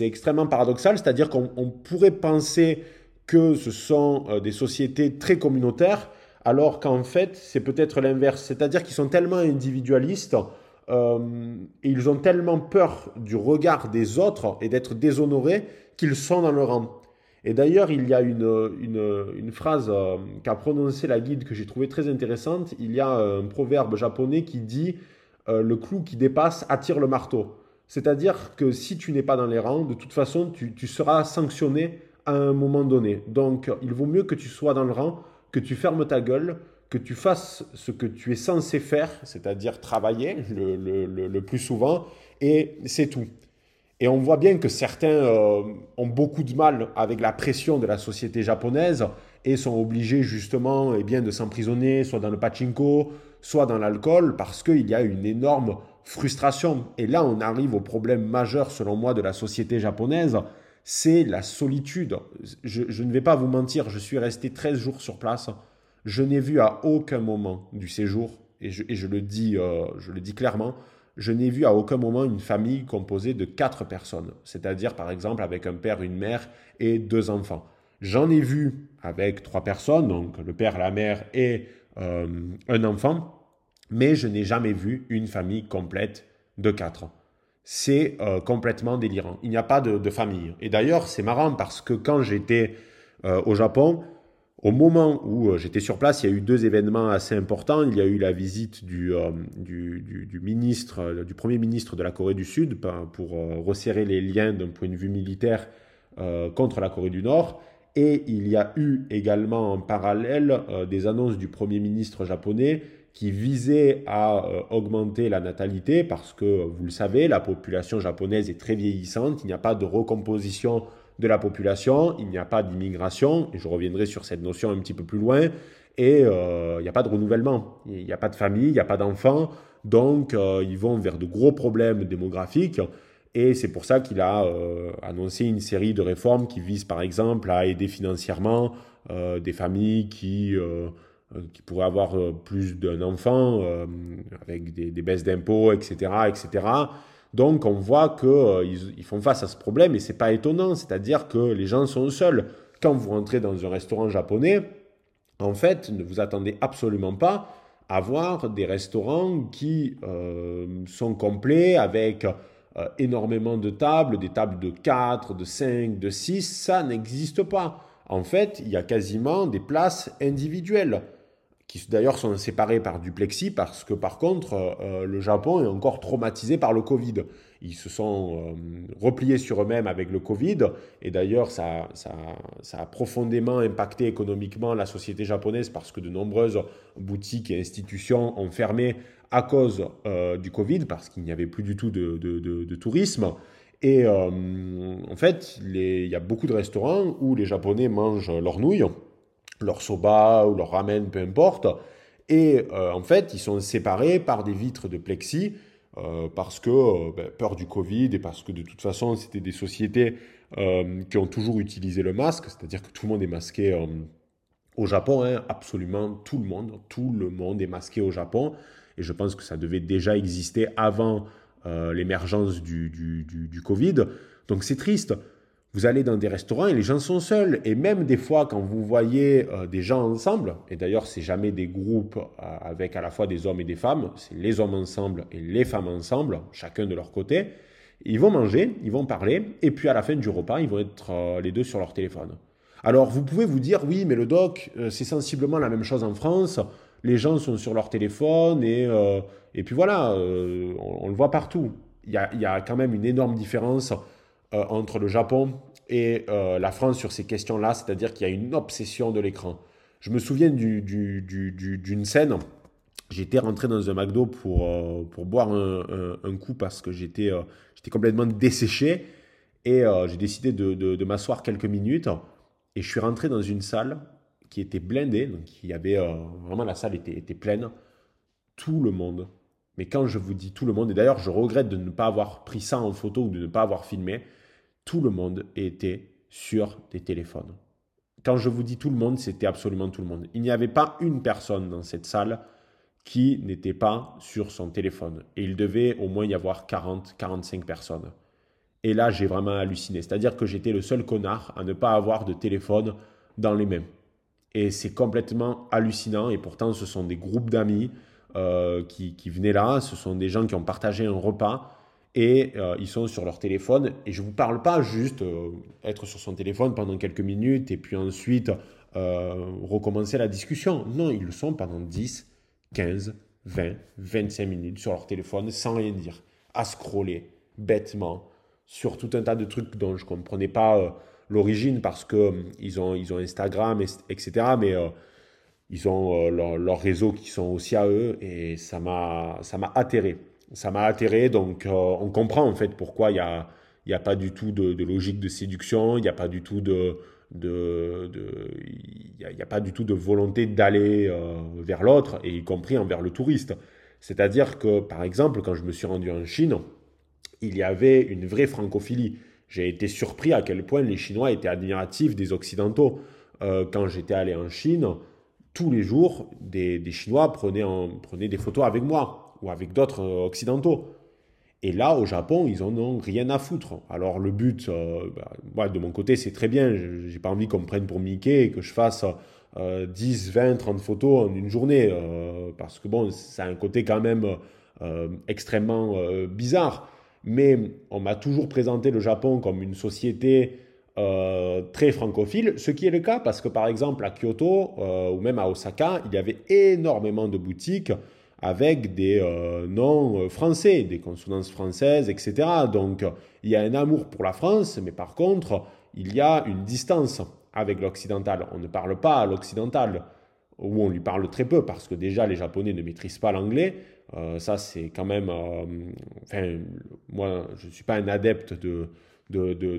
extrêmement paradoxal, c'est-à-dire qu'on pourrait penser que ce sont des sociétés très communautaires, alors qu'en fait, c'est peut-être l'inverse, c'est-à-dire qu'ils sont tellement individualistes euh, ils ont tellement peur du regard des autres et d'être déshonorés qu'ils sont dans le rang. Et d'ailleurs, il y a une, phrase euh, qu'a prononcée la guide que j'ai trouvée très intéressante. Il y a un proverbe japonais qui dit euh, Le clou qui dépasse attire le marteau. C'est-à-dire que si tu n'es pas dans les rangs, de toute façon, tu seras sanctionné à un moment donné. Donc, il vaut mieux que tu sois dans le rang, que tu fermes ta gueule, que tu fasses ce que tu es censé faire, c'est-à-dire travailler le, plus souvent, et c'est tout. Et on voit bien que certains euh, ont beaucoup de mal avec la pression de la société japonaise et sont obligés justement eh bien, de s'emprisonner, soit dans le pachinko, soit dans l'alcool, parce qu'il y a une énorme frustration. Et là, on arrive au problème majeur, selon moi, de la société japonaise, c'est la solitude. Je, je ne vais pas vous mentir, je suis resté 13 jours sur place je n'ai vu à aucun moment du séjour, et je, le, dis, euh, je le dis clairement, je n'ai vu à aucun moment une famille composée de quatre personnes, c'est-à-dire par exemple avec un père, une mère et deux enfants. J'en ai vu avec trois personnes, donc le père, la mère et euh, un enfant, mais je n'ai jamais vu une famille complète de quatre. C'est euh, complètement délirant. Il n'y a pas de, de famille. Et d'ailleurs, c'est marrant parce que quand j'étais au Japon, au moment où euh, j'étais sur place, il y a eu deux événements assez importants. Il y a eu la visite du, euh, ministre, euh, du premier ministre de la Corée du Sud pour resserrer les liens d'un point de vue militaire contre la Corée du Nord. Et il y a eu également en parallèle des annonces du Premier ministre japonais qui visaient à augmenter la natalité parce que, vous le savez, la population japonaise est très vieillissante, il n'y a pas de recomposition de la population, il n'y a pas d'immigration, et je reviendrai sur cette notion un petit peu plus loin, et euh, il n'y a pas de renouvellement, il n'y a pas de famille, il n'y a pas d'enfants, donc euh, ils vont vers de gros problèmes démographiques, et c'est pour ça qu'il a euh, annoncé une série de réformes qui visent par exemple à aider financièrement des familles qui, qui pourraient avoir plus d'un enfant, avec des, des baisses d'impôts, etc., etc., donc on voit qu'ils euh, ils font face à ce problème et c'est pas étonnant, c'est-à-dire que les gens sont seuls. Quand vous rentrez dans un restaurant japonais, en fait, ne vous attendez absolument pas à voir des restaurants qui euh, sont complets avec euh, énormément de tables, des tables de 4, de 5, de 6, ça n'existe pas. En fait, il y a quasiment des places individuelles qui d'ailleurs sont séparés par du plexi parce que par contre, le Japon est encore traumatisé par le Covid. Ils se sont repliés sur eux-mêmes avec le Covid et d'ailleurs ça, ça, a profondément impacté économiquement la société japonaise parce que de nombreuses boutiques et institutions ont fermé à cause du Covid parce qu'il n'y avait plus du tout de, de, de tourisme. Et euh, en fait, il y a beaucoup de restaurants où les Japonais mangent leurs nouilles, leur soba ou leur ramen, peu importe. Et euh, en fait, ils sont séparés par des vitres de plexi euh, parce que ben, peur du Covid et parce que de toute façon, c'était des sociétés qui ont toujours utilisé le masque, c'est-à-dire que tout le monde est masqué au Japon, hein, absolument tout le monde, tout le monde est masqué au Japon. Et je pense que ça devait déjà exister avant euh, l'émergence du, du, Covid. Donc c'est triste. Vous allez dans des restaurants et les gens sont seuls. Et même des fois, quand vous voyez euh, des gens ensemble, et d'ailleurs, c'est jamais des groupes euh, avec à la fois des hommes et des femmes, c'est les hommes ensemble et les femmes ensemble, chacun de leur côté. Ils vont manger, ils vont parler, et puis à la fin du repas, ils vont être les deux sur leur téléphone. Alors, vous pouvez vous dire, oui, mais le doc, c'est sensiblement la même chose en France les gens sont sur leur téléphone et, euh, et puis voilà, euh, on, le voit partout. Il y, a, quand même une énorme différence euh, entre le Japon et la France sur ces questions-là, c'est-à-dire qu'il y a une obsession de l'écran. Je me souviens d'une du, du, scène, j'étais rentré dans un McDo pour, pour boire un, un, coup parce que j'étais complètement desséché et j'ai décidé de, de, m'asseoir quelques minutes et je suis rentré dans une salle qui était blindé, donc il y avait euh, vraiment la salle était, pleine, tout le monde. Mais quand je vous dis tout le monde, et d'ailleurs je regrette de ne pas avoir pris ça en photo ou de ne pas avoir filmé, tout le monde était sur des téléphones. Quand je vous dis tout le monde, c'était absolument tout le monde. Il n'y avait pas une personne dans cette salle qui n'était pas sur son téléphone. Et il devait au moins y avoir 40, 45 personnes. Et là, j'ai vraiment halluciné. C'est-à-dire que j'étais le seul connard à ne pas avoir de téléphone dans les mains. Et c'est complètement hallucinant. Et pourtant, ce sont des groupes d'amis euh, qui, qui, venaient là. Ce sont des gens qui ont partagé un repas et euh, ils sont sur leur téléphone. Et je ne vous parle pas juste euh, être sur son téléphone pendant quelques minutes et puis ensuite recommencer la discussion. Non, ils le sont pendant 10, 15, 20, 25 minutes sur leur téléphone sans rien dire, à scroller bêtement sur tout un tas de trucs dont je ne comprenais pas l'origine parce euh, ils ont, ils ont Instagram, etc. Mais euh, ils ont euh, leurs réseaux qui sont aussi à eux et ça m'a atterré. Ça m'a atterré, donc on comprend en fait pourquoi il n'y a, y a pas du tout de, logique de séduction, il n'y a pas du tout de, de, y a, pas du tout de volonté d'aller vers l'autre, et y compris envers le touriste. C'est-à-dire que, par exemple, quand je me suis rendu en Chine, il y avait une vraie francophilie. J'ai été surpris à quel point les Chinois étaient admiratifs des Occidentaux. Euh, quand j'étais allé en Chine, tous les jours, des, Chinois prenaient, des photos avec moi ou avec d'autres euh, Occidentaux. Et là, au Japon, ils en ont rien à foutre. Alors le but, euh, bah, de mon côté, c'est très bien. J'ai pas envie qu'on me prenne pour Mickey et que je fasse 10, 20, 30 photos en une journée. parce que bon, c'est un côté quand même extrêmement bizarre mais on m'a toujours présenté le Japon comme une société euh, très francophile, ce qui est le cas parce que par exemple à Kyoto euh, ou même à Osaka, il y avait énormément de boutiques avec des euh, noms français, des consonances françaises, etc. Donc il y a un amour pour la France, mais par contre, il y a une distance avec l'occidental. On ne parle pas à l'occidental, ou on lui parle très peu parce que déjà les Japonais ne maîtrisent pas l'anglais. Euh, ça, c'est quand même. Euh, enfin, moi, je ne suis pas un adepte de,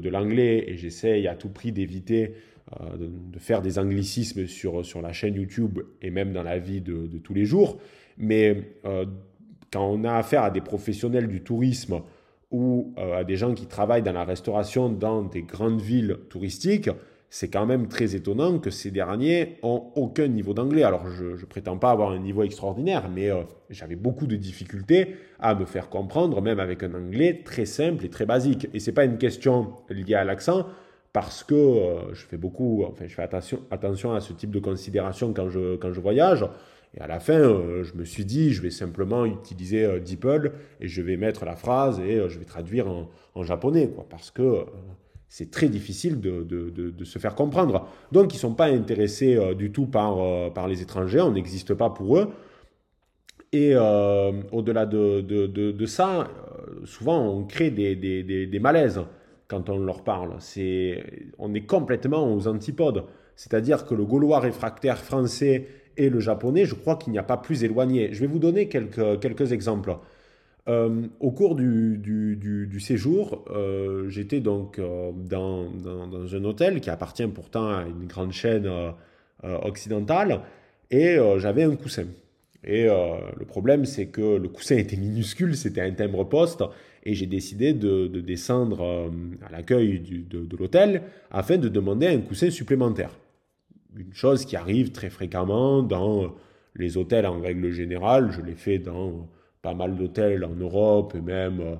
l'anglais et j'essaye à tout prix d'éviter euh, de, faire des anglicismes sur la chaîne YouTube et même dans la vie de, tous les jours. Mais quand on a affaire à des professionnels du tourisme ou à des gens qui travaillent dans la restauration dans des grandes villes touristiques, c'est quand même très étonnant que ces derniers ont aucun niveau d'anglais. Alors, je ne prétends pas avoir un niveau extraordinaire, mais euh, j'avais beaucoup de difficultés à me faire comprendre, même avec un anglais très simple et très basique. Et ce n'est pas une question liée à l'accent, parce que euh, je fais beaucoup, enfin, je fais attention, attention à ce type de considération quand je, quand je voyage. Et à la fin, euh, je me suis dit, je vais simplement utiliser DeepL et je vais mettre la phrase et je vais traduire en, japonais, parce que c'est très difficile de, se faire comprendre. Donc, ils ne sont pas intéressés euh, du tout par, euh, les étrangers, on n'existe pas pour eux. Et euh, au-delà de, ça, souvent, on crée des, malaises quand on leur parle. on est complètement aux antipodes. C'est-à-dire que le gaulois réfractaire français et le japonais, je crois qu'il n'y a pas plus éloigné. Je vais vous donner quelques, quelques exemples. Euh, au cours du, du, séjour, euh, j'étais donc euh, dans, dans, un hôtel qui appartient pourtant à une grande chaîne occidentale et j'avais un coussin. Et le problème, c'est que le coussin était minuscule, c'était un timbre-poste et j'ai décidé de, de descendre à l'accueil de, de l'hôtel afin de demander un coussin supplémentaire. Une chose qui arrive très fréquemment dans les hôtels en règle générale, je l'ai fait dans pas mal d'hôtels en Europe et même euh,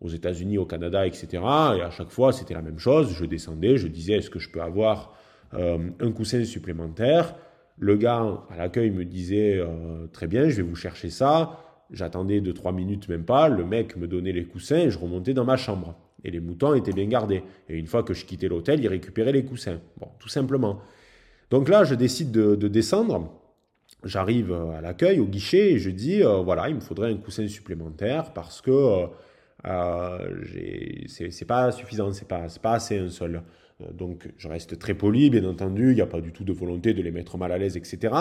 aux États-Unis, au Canada, etc. Et à chaque fois, c'était la même chose. Je descendais, je disais, est-ce que je peux avoir euh, un coussin supplémentaire? Le gars à l'accueil me disait, euh, très bien, je vais vous chercher ça. J'attendais 2-3 minutes, même pas. Le mec me donnait les coussins et je remontais dans ma chambre. Et les moutons étaient bien gardés. Et une fois que je quittais l'hôtel, ils récupéraient les coussins. Bon, tout simplement. Donc là, je décide de, de descendre j'arrive à l'accueil, au guichet, et je dis, euh, voilà, il me faudrait un coussin supplémentaire parce que euh, euh c'est pas suffisant, c'est pas, pas assez un seul. Euh, donc je reste très poli, bien entendu, il n'y a pas du tout de volonté de les mettre mal à l'aise, etc.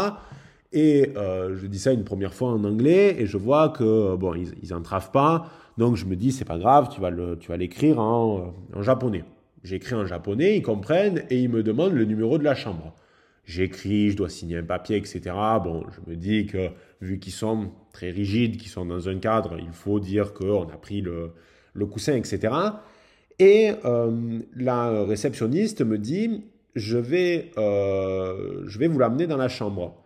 Et je dis ça une première fois en anglais, et je vois que, bon, ils pas, donc je me dis, c'est pas grave, tu vas l'écrire en japonais. J'écris en japonais, ils comprennent, et ils me demandent le numéro de la chambre j'écris, je dois signer un papier, etc. Bon, je me dis que vu qu'ils sont très rigides, qu'ils sont dans un cadre, il faut dire qu'on a pris le, coussin, etc. Et euh, la réceptionniste me dit, je vais, euh, je vais vous l'amener dans la chambre.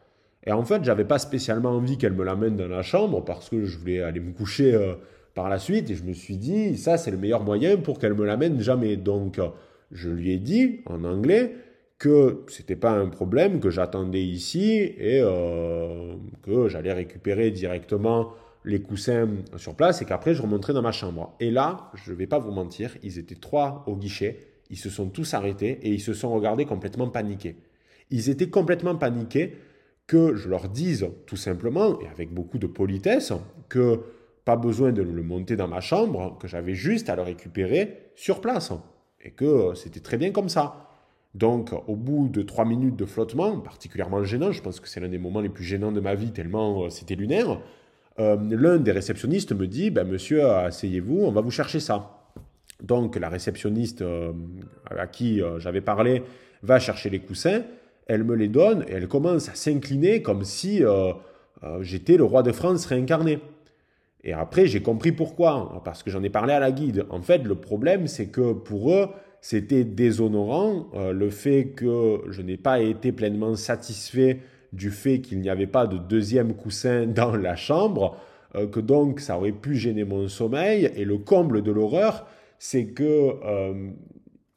Et en fait, j'avais pas spécialement envie qu'elle me l'amène dans la chambre parce que je voulais aller me coucher euh, par la suite. Et je me suis dit, ça, c'est le meilleur moyen pour qu'elle me l'amène jamais. Donc, je lui ai dit en anglais, que c'était pas un problème, que j'attendais ici et euh, que j'allais récupérer directement les coussins sur place et qu'après je remonterais dans ma chambre. Et là, je vais pas vous mentir, ils étaient trois au guichet, ils se sont tous arrêtés et ils se sont regardés complètement paniqués. Ils étaient complètement paniqués que je leur dise tout simplement, et avec beaucoup de politesse, que pas besoin de le monter dans ma chambre, que j'avais juste à le récupérer sur place. Et que c'était très bien comme ça. Donc, au bout de trois minutes de flottement, particulièrement gênant, je pense que c'est l'un des moments les plus gênants de ma vie, tellement euh, c'était lunaire, euh, l'un des réceptionnistes me dit ben, Monsieur, asseyez-vous, on va vous chercher ça. Donc, la réceptionniste euh, à qui j'avais parlé va chercher les coussins, elle me les donne et elle commence à s'incliner comme si j'étais le roi de France réincarné. Et après, j'ai compris pourquoi, parce que j'en ai parlé à la guide. En fait, le problème, c'est que pour eux, c'était déshonorant euh, le fait que je n'ai pas été pleinement satisfait du fait qu'il n'y avait pas de deuxième coussin [laughs] dans la chambre, euh, que donc ça aurait pu gêner mon sommeil. Et le comble de l'horreur, c'est que euh,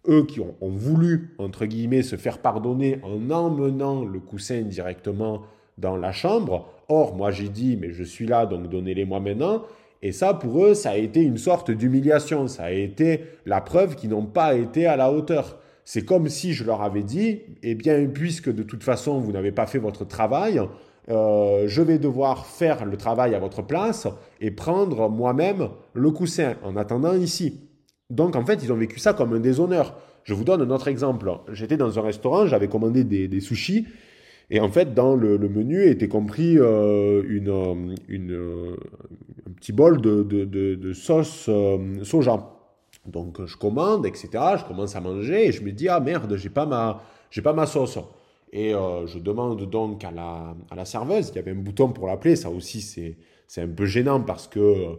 eux qui ont, ont, voulu, entre guillemets, se faire pardonner en emmenant le coussin directement dans la chambre, or moi j'ai dit, mais je suis là, donc donnez-les-moi maintenant, et ça, pour eux, ça a été une sorte d'humiliation. Ça a été la preuve qu'ils n'ont pas été à la hauteur. C'est comme si je leur avais dit, eh bien, puisque de toute façon, vous n'avez pas fait votre travail, euh, je vais devoir faire le travail à votre place et prendre moi-même le coussin en attendant ici. Donc, en fait, ils ont vécu ça comme un déshonneur. Je vous donne un autre exemple. J'étais dans un restaurant, j'avais commandé des, des sushis et en fait, dans le, menu était compris euh, une, euh, euh, un petit bol de, sauce soja. Donc je commande, etc. Je commence à manger et je me dis ah merde, j'ai pas pas ma sauce. Et je demande donc à la, serveuse, il y avait un bouton pour l'appeler, ça aussi c'est un peu gênant parce que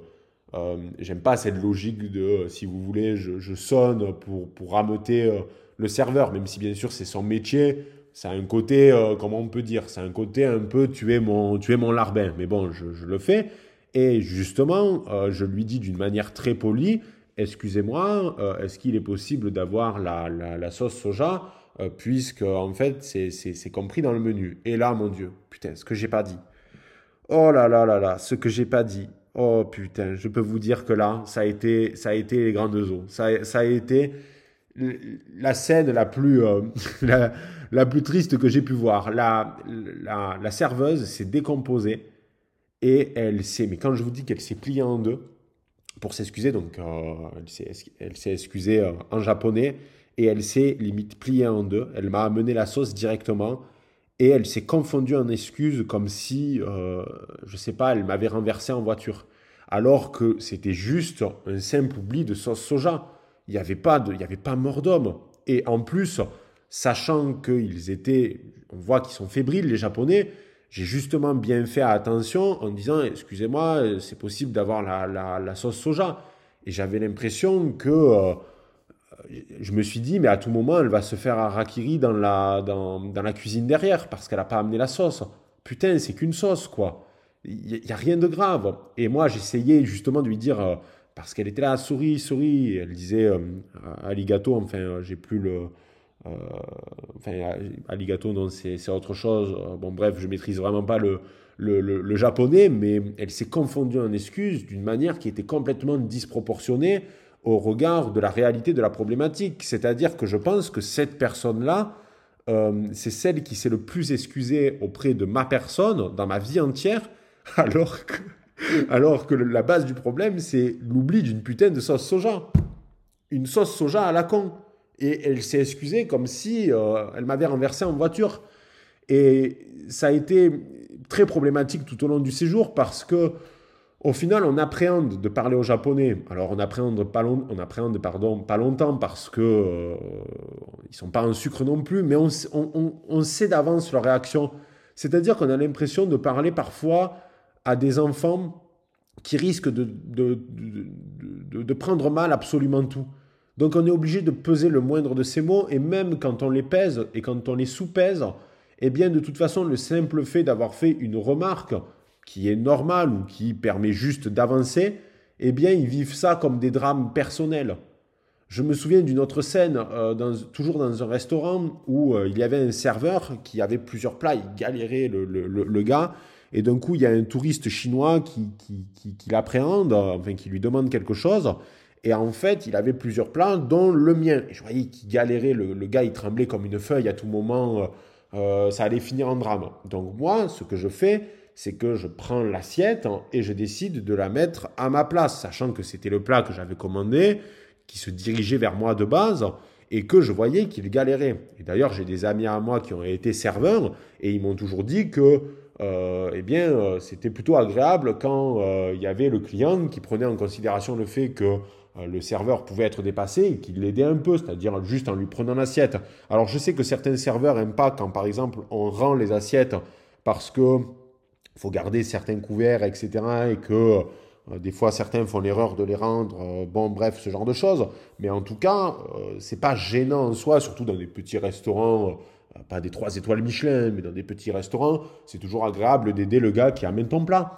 j'aime pas cette logique de si vous voulez je, je sonne pour pour rameuter le serveur, même si bien sûr c'est son métier c'est un côté, euh, comment on peut dire, c'est un côté un peu tu es mon, tu mon larbin. Mais bon, je, le fais. Et justement, euh, je lui dis d'une manière très polie, excusez-moi, euh, est-ce qu'il est possible d'avoir la, la, la, sauce soja puisque en fait c'est compris dans le menu. Et là, mon Dieu, putain, ce que j'ai pas dit. Oh là là là là, ce que j'ai pas dit. Oh putain, je peux vous dire que là, ça a été, ça a été les grandes eaux. Ça, ça a été la scène la plus, euh, [laughs] la, plus triste que j'ai pu voir. La, la, serveuse s'est décomposée et elle s'est, mais quand je vous dis qu'elle s'est pliée en deux pour s'excuser, donc euh, elle s'est excusée euh, en japonais et elle s'est limite pliée en deux. Elle m'a amené la sauce directement et elle s'est confondue en excuses comme si, je sais pas, elle m'avait renversé en voiture. Alors que c'était juste un simple oubli de sauce soja il n'y avait, pas de, avait pas mort d'homme. Et en plus, sachant qu'ils étaient, on voit qu'ils sont fébriles, les Japonais, j'ai justement bien fait attention en disant, excusez-moi, c'est possible d'avoir la, sauce soja. Et j'avais l'impression que euh, je me suis dit, mais à tout moment, elle va se faire harakiri dans la, dans, dans la cuisine derrière parce qu'elle n'a pas amené la sauce. Putain, c'est qu'une sauce, quoi. Il n'y a, rien de grave. Et moi, j'essayais justement de lui dire, euh, parce qu'elle était là, souris, souris. Elle disait euh, alligato, enfin, euh, j'ai plus le. Euh, enfin, alligato, non, c'est autre chose. Bon, bref, je maîtrise vraiment pas le, japonais, mais elle s'est confondue en excuses d'une manière qui était complètement disproportionnée au regard de la réalité de la problématique. C'est-à-dire que je pense que cette personne-là, c'est celle qui s'est le plus excusée auprès de ma personne dans ma vie entière, [laughs] alors que la base du problème, c'est l'oubli d'une putain de sauce soja. Une sauce soja à la con. Et elle s'est excusée comme si euh, elle m'avait renversé en voiture. Et ça a été très problématique tout au long du séjour parce que au final, on appréhende de parler au japonais. Alors, on appréhende pas, on appréhende, pardon, pas longtemps parce que euh, sont pas en sucre non plus, mais on, sait d'avance leur réaction. C'est-à-dire qu'on a l'impression de parler parfois à des enfants qui risquent de, prendre mal absolument tout. Donc on est obligé de peser le moindre de ces mots, et même quand on les pèse et quand on les sous-pèse, eh bien de toute façon, le simple fait d'avoir fait une remarque qui est normale ou qui permet juste d'avancer, eh bien ils vivent ça comme des drames personnels. Je me souviens d'une autre scène, euh, toujours dans un restaurant, où euh, il y avait un serveur qui avait plusieurs plats, il galérait le, gars, et d'un coup, il y a un touriste chinois qui, qui, qui, l'appréhende, enfin qui lui demande quelque chose. Et en fait, il avait plusieurs plans, dont le mien. Et je voyais qu'il galérait, le, gars, il tremblait comme une feuille à tout moment. Euh, ça allait finir en drame. Donc moi, ce que je fais, c'est que je prends l'assiette et je décide de la mettre à ma place, sachant que c'était le plat que j'avais commandé, qui se dirigeait vers moi de base et que je voyais qu'il galérait. Et d'ailleurs, j'ai des amis à moi qui ont été serveurs et ils m'ont toujours dit que euh, eh bien, euh, c'était plutôt agréable quand euh, il y avait le client qui prenait en considération le fait que le serveur pouvait être dépassé et qu'il l'aidait un peu, c'est-à-dire juste en lui prenant l'assiette. Alors, je sais que certains serveurs n'aiment pas quand, par exemple, on rend les assiettes parce que faut garder certains couverts, etc. et que des fois, certains font l'erreur de les rendre. bon, bref, ce genre de choses. Mais en tout cas, c'est pas gênant en soi, surtout dans des petits restaurants euh, pas des trois étoiles Michelin, mais dans des petits restaurants, c'est toujours agréable d'aider le gars qui amène ton plat.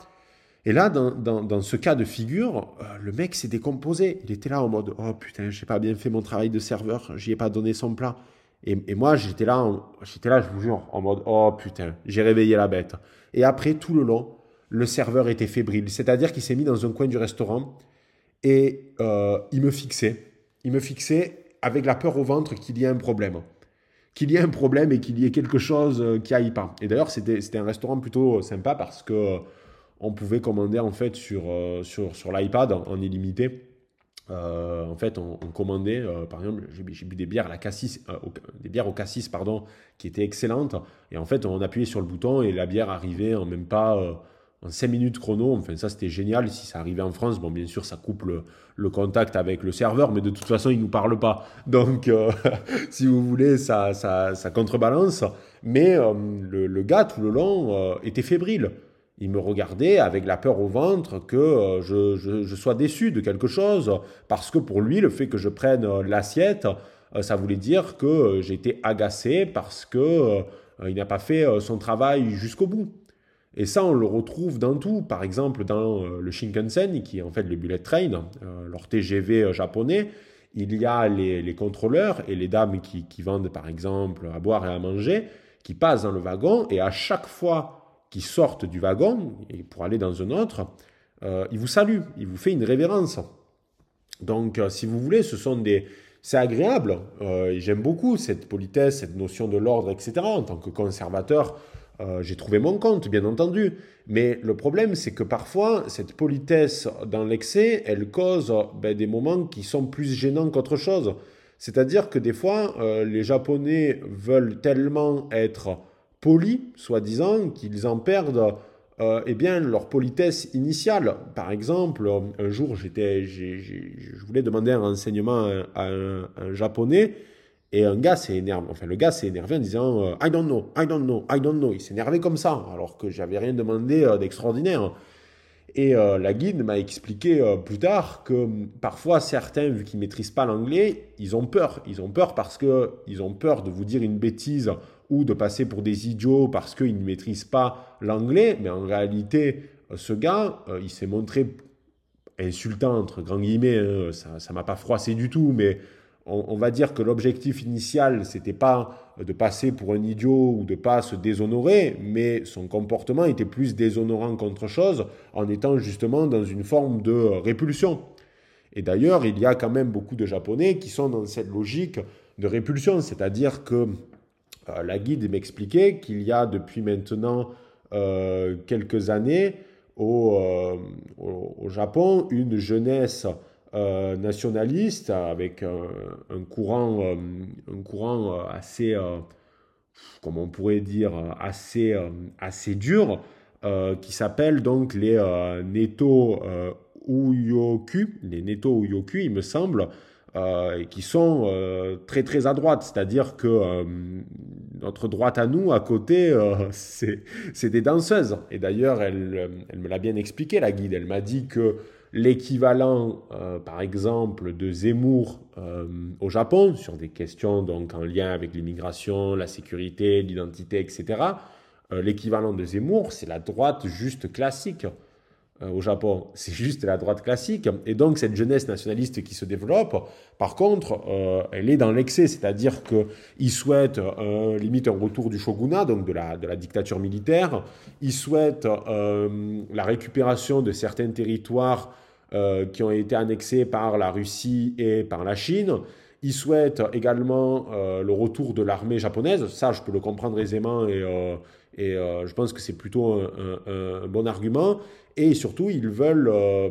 Et là, dans, ce cas de figure, euh, le mec s'est décomposé. Il était là en mode Oh putain, j'ai pas bien fait mon travail de serveur, j'y ai pas donné son plat. Et, moi, j'étais là, j'étais là, je vous jure, en mode Oh putain, j'ai réveillé la bête. Et après, tout le long, le serveur était fébrile. C'est-à-dire qu'il s'est mis dans un coin du restaurant et euh, il me fixait. Il me fixait avec la peur au ventre qu'il y ait un problème qu'il y ait un problème et qu'il y ait quelque chose euh, qui aille pas. Et d'ailleurs, c'était un restaurant plutôt sympa parce que on pouvait commander en fait sur, euh, sur, sur l'iPad en, illimité. en fait, on, commandait, par exemple, j'ai bu des bières à la cassis, des bières au cassis, pardon, qui étaient excellentes. Et en fait, on appuyait sur le bouton et la bière arrivait en même pas en 5 minutes chrono. Enfin, ça, c'était génial. Si ça arrivait en France, bon, bien sûr, ça coupe le, contact avec le serveur, mais de toute façon, il nous parle pas. Donc, euh, [laughs] si vous voulez, ça, ça, contrebalance. Mais euh, le, gars, tout le long, euh, était fébrile. Il me regardait avec la peur au ventre que je, je, sois déçu de quelque chose, parce que pour lui, le fait que je prenne l'assiette, ça voulait dire que j'étais agacé parce que il n'a pas fait son travail jusqu'au bout. Et ça, on le retrouve dans tout. Par exemple, dans euh, le Shinkansen, qui est en fait le bullet train, euh, leur TGV euh, japonais, il y a les, contrôleurs et les dames qui, vendent, par exemple, à boire et à manger, qui passent dans le wagon, et à chaque fois qu'ils sortent du wagon, et pour aller dans un autre, ils vous saluent, ils vous font une révérence. Donc, si vous voulez, ce sont des, c'est agréable. Euh, j'aime beaucoup cette politesse, cette notion de l'ordre, etc. En tant que conservateur, euh, j'ai trouvé mon compte, bien entendu. Mais le problème, c'est que parfois, cette politesse dans l'excès, elle cause ben, des moments qui sont plus gênants qu'autre chose. C'est-à-dire que des fois, euh, les Japonais veulent tellement être polis, soi-disant, qu'ils en perdent euh, eh bien, leur politesse initiale. Par exemple, un jour, j'étais, je voulais demander un renseignement à un, japonais et un gars s'est énervé. Enfin, le gars s'est énervé en disant euh, I don't know, I don't know, I don't know. Il s'est énervé comme ça, alors que j'avais rien demandé euh, d'extraordinaire. Et la guide m'a expliqué plus tard que parfois certains, vu qu'ils maîtrisent pas l'anglais, ils ont peur. Ils ont peur parce que ils ont peur de vous dire une bêtise ou de passer pour des idiots parce qu'ils ne maîtrisent pas l'anglais, mais en réalité, euh, ce gars, euh, il s'est montré insultant, entre grands guillemets, hein, ça ne m'a pas froissé du tout, mais on, va dire que l'objectif initial, c'était pas de passer pour un idiot ou de pas se déshonorer, mais son comportement était plus déshonorant qu'autre chose, en étant justement dans une forme de répulsion. Et d'ailleurs, il y a quand même beaucoup de Japonais qui sont dans cette logique de répulsion, c'est-à-dire que euh, la guide m'expliquait qu'il y a depuis maintenant euh, quelques années au, euh, au, Japon une jeunesse nationaliste avec un, courant, assez, comment pourrait dire, assez, assez dur, qui s'appelle donc les Neto Uyoku, les Neto Uyoku, il me semble, euh, qui sont euh, très très à droite, c'est-à-dire que euh, notre droite à nous, à côté, [laughs] c'est des danseuses. Et d'ailleurs, elle, elle, me l'a bien expliqué, la guide. Elle m'a dit que l'équivalent, par exemple, de Zemmour au Japon, sur des questions donc en lien avec l'immigration, la sécurité, l'identité, etc., l'équivalent de Zemmour, c'est la droite juste classique. Euh, au Japon. [laughs] C'est juste la droite classique. Et donc, cette jeunesse nationaliste qui se développe, par contre, euh, elle est dans l'excès. C'est-à-dire qu'ils souhaitent euh, limite un retour du shogunat, donc de la, de la dictature militaire. Ils souhaitent la récupération de certains territoires qui ont été annexés par la Russie et par la Chine. Ils souhaitent également le retour de l'armée japonaise. Ça, je peux le comprendre aisément et, et je pense que c'est plutôt un, bon argument. Et surtout, ils veulent, euh,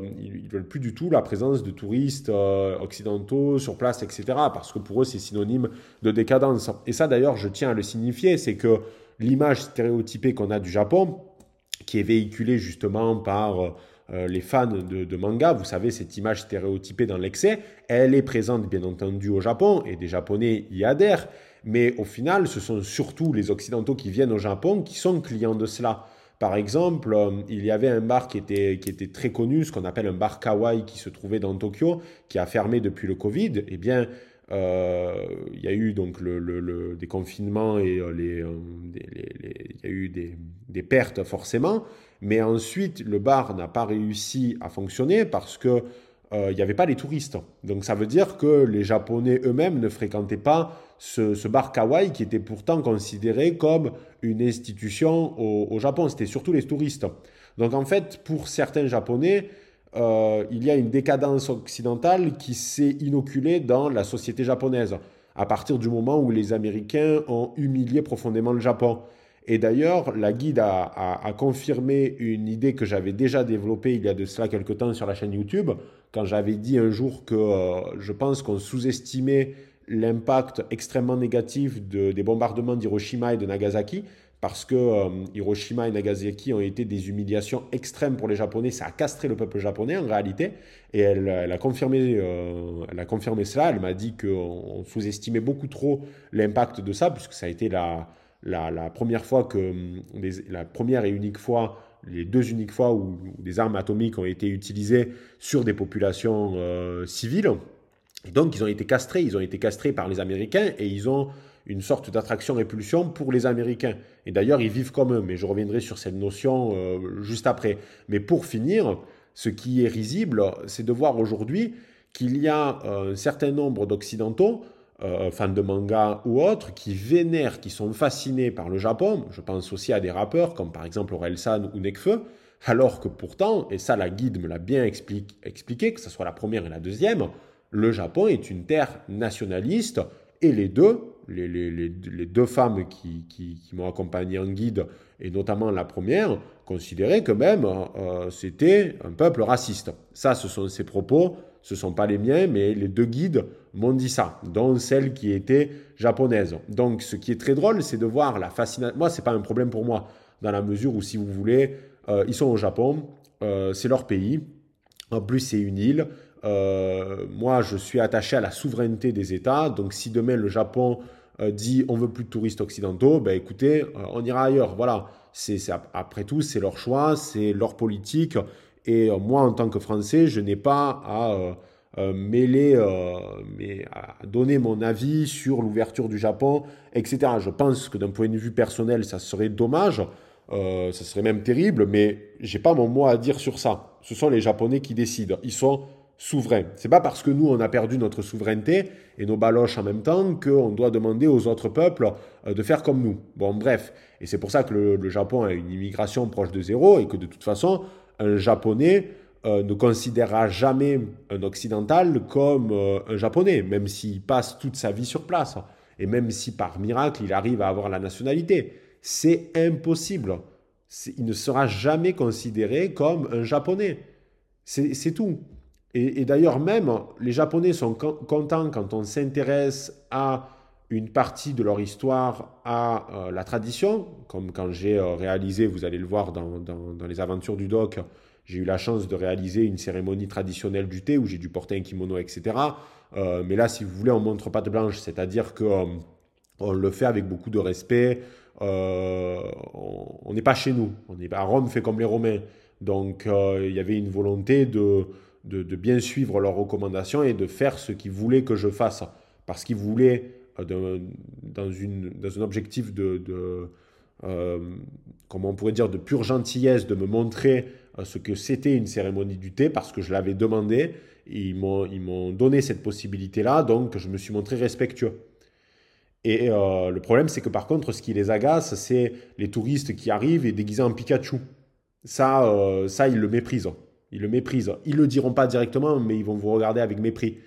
veulent plus du tout la présence de touristes euh, occidentaux sur place, etc. Parce que pour eux, c'est synonyme de décadence. Et ça, d'ailleurs, je tiens à le signifier, c'est que l'image stéréotypée qu'on a du Japon, qui est véhiculée justement par euh, les fans de, manga, vous savez, cette image stéréotypée dans l'excès, elle est présente bien entendu au Japon et des Japonais y adhèrent. Mais au final, ce sont surtout les Occidentaux qui viennent au Japon qui sont clients de cela. Par exemple, euh, il y avait un bar qui était, qui était très connu, ce qu'on appelle un bar kawaii qui se trouvait dans Tokyo, qui a fermé depuis le Covid. Eh bien, euh, il y a eu donc le, des confinements et euh, les, il y a eu des, des, pertes forcément. Mais ensuite, le bar n'a pas réussi à fonctionner parce que il n'y avait pas les touristes. Donc ça veut dire que les Japonais eux-mêmes ne fréquentaient pas ce, bar kawaii qui était pourtant considéré comme une institution au, Japon. C'était surtout les touristes. Donc en fait, pour certains Japonais, euh, il y a une décadence occidentale qui s'est inoculée dans la société japonaise à partir du moment où les Américains ont humilié profondément le Japon. Et d'ailleurs, la guide a, confirmé une idée que j'avais déjà développée il y a de cela quelques temps sur la chaîne YouTube, quand j'avais dit un jour que euh, je pense qu'on sous-estimait l'impact extrêmement négatif des bombardements d'Hiroshima et de Nagasaki, parce que euh, Hiroshima et Nagasaki ont été des humiliations extrêmes pour les Japonais. Ça a castré le peuple japonais en réalité. Et elle, a, confirmé, euh, elle a confirmé cela. Elle m'a dit qu'on sous-estimait beaucoup trop l'impact de ça, puisque ça a été la, la, première fois que, la première et unique fois, les deux uniques fois où, des armes atomiques ont été utilisées sur des populations euh, civiles donc, ils ont été castrés, ils ont été castrés par les Américains et ils ont une sorte d'attraction-répulsion pour les Américains. Et d'ailleurs, ils vivent comme eux, mais je reviendrai sur cette notion euh, juste après. Mais pour finir, ce qui est risible, c'est de voir aujourd'hui qu'il y a euh, un certain nombre d'Occidentaux, euh, fans de manga ou autres, qui vénèrent, qui sont fascinés par le Japon. Je pense aussi à des rappeurs comme par exemple Orelsan ou Nekfeu, alors que pourtant, et ça la guide me l'a bien expliqué, que ce soit la première et la deuxième, Le Japon est une terre nationaliste et les deux, les, deux femmes qui, m'ont accompagné en guide, et notamment la première, considéraient que même euh, c'était un peuple raciste. Ça, ce sont ces propos, ce ne sont pas les miens, mais les deux guides m'ont dit ça, dont celle qui était japonaise. Donc, ce qui est très drôle, c'est de voir la fascination. Moi, ce n'est pas un problème pour moi, dans la mesure où, si vous voulez, euh, ils sont au Japon, euh, c'est leur pays. En plus, c'est une île. Euh, moi, je suis attaché à la souveraineté des États. Donc, si demain le Japon dit on veut plus de touristes occidentaux, ben écoutez, on ira ailleurs. Voilà. Après tout, c'est leur choix, c'est leur politique. Et moi, en tant que Français, je n'ai pas à mêler, mais à donner mon avis sur l'ouverture du Japon, etc. Je pense que d'un point de vue personnel, ça serait dommage. Euh, ce serait même terrible, mais j'ai pas mon mot à dire sur ça. Ce sont les Japonais qui décident. Ils sont souverains. C'est pas parce que nous on a perdu notre souveraineté et nos baloches en même temps qu'on doit demander aux autres peuples euh, de faire comme nous. Bon, bref. Et c'est pour ça que le, Japon a une immigration proche de zéro et que de toute façon, un Japonais euh, ne considérera jamais un occidental comme un Japonais, même s'il passe toute sa vie sur place. Et même si par miracle il arrive à avoir la nationalité c'est impossible. Il ne sera jamais considéré comme un japonais. C'est tout. Et, d'ailleurs, même les Japonais sont contents quand on s'intéresse à une partie de leur histoire, à euh, la tradition, comme quand j'ai euh, réalisé, vous allez le voir dans, les aventures du doc, j'ai eu la chance de réaliser une cérémonie traditionnelle du thé où j'ai dû porter un kimono, etc. Euh, mais là, si vous voulez, on montre pas de blanche, c'est-à-dire que on le fait avec beaucoup de respect, on n'est pas chez nous. On est à Rome fait comme les Romains. Donc il y avait une volonté de, de, bien suivre leurs recommandations et de faire ce qu'ils voulaient que je fasse. Parce qu'ils voulaient, euh, dans, une, dans un objectif de, de comment on pourrait dire, de pure gentillesse, de me montrer ce que c'était une cérémonie du thé, parce que je l'avais demandé. Ils m'ont donné cette possibilité-là, donc je me suis montré respectueux. Et euh, le problème, c'est que par contre, ce qui les agace, c'est les touristes qui arrivent et déguisés en Pikachu. Ça, euh, ça, ils le méprisent. Ils le méprisent. Ils le diront pas directement, mais ils vont vous regarder avec mépris.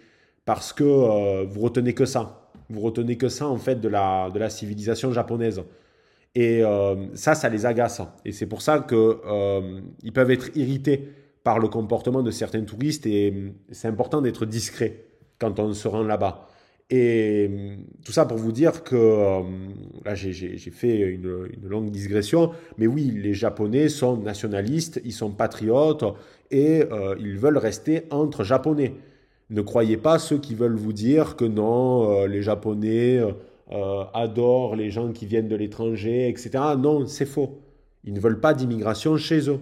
Parce que euh, vous retenez que ça. Vous retenez que ça, en fait, de la, de la civilisation japonaise. Et ça, ça les agace. Et c'est pour ça qu'ils peuvent être irrités par le comportement de certains touristes. Et c'est important d'être discret quand on se rend là-bas. Et hum, tout ça pour vous dire que, hum, là j'ai fait une, longue digression, mais oui, les Japonais sont nationalistes, ils sont patriotes et euh, ils veulent rester entre Japonais. Ne croyez pas ceux qui veulent vous dire que non, euh, les Japonais euh, adorent les gens qui viennent de l'étranger, etc. Non, c'est faux. Ils ne veulent pas d'immigration chez eux.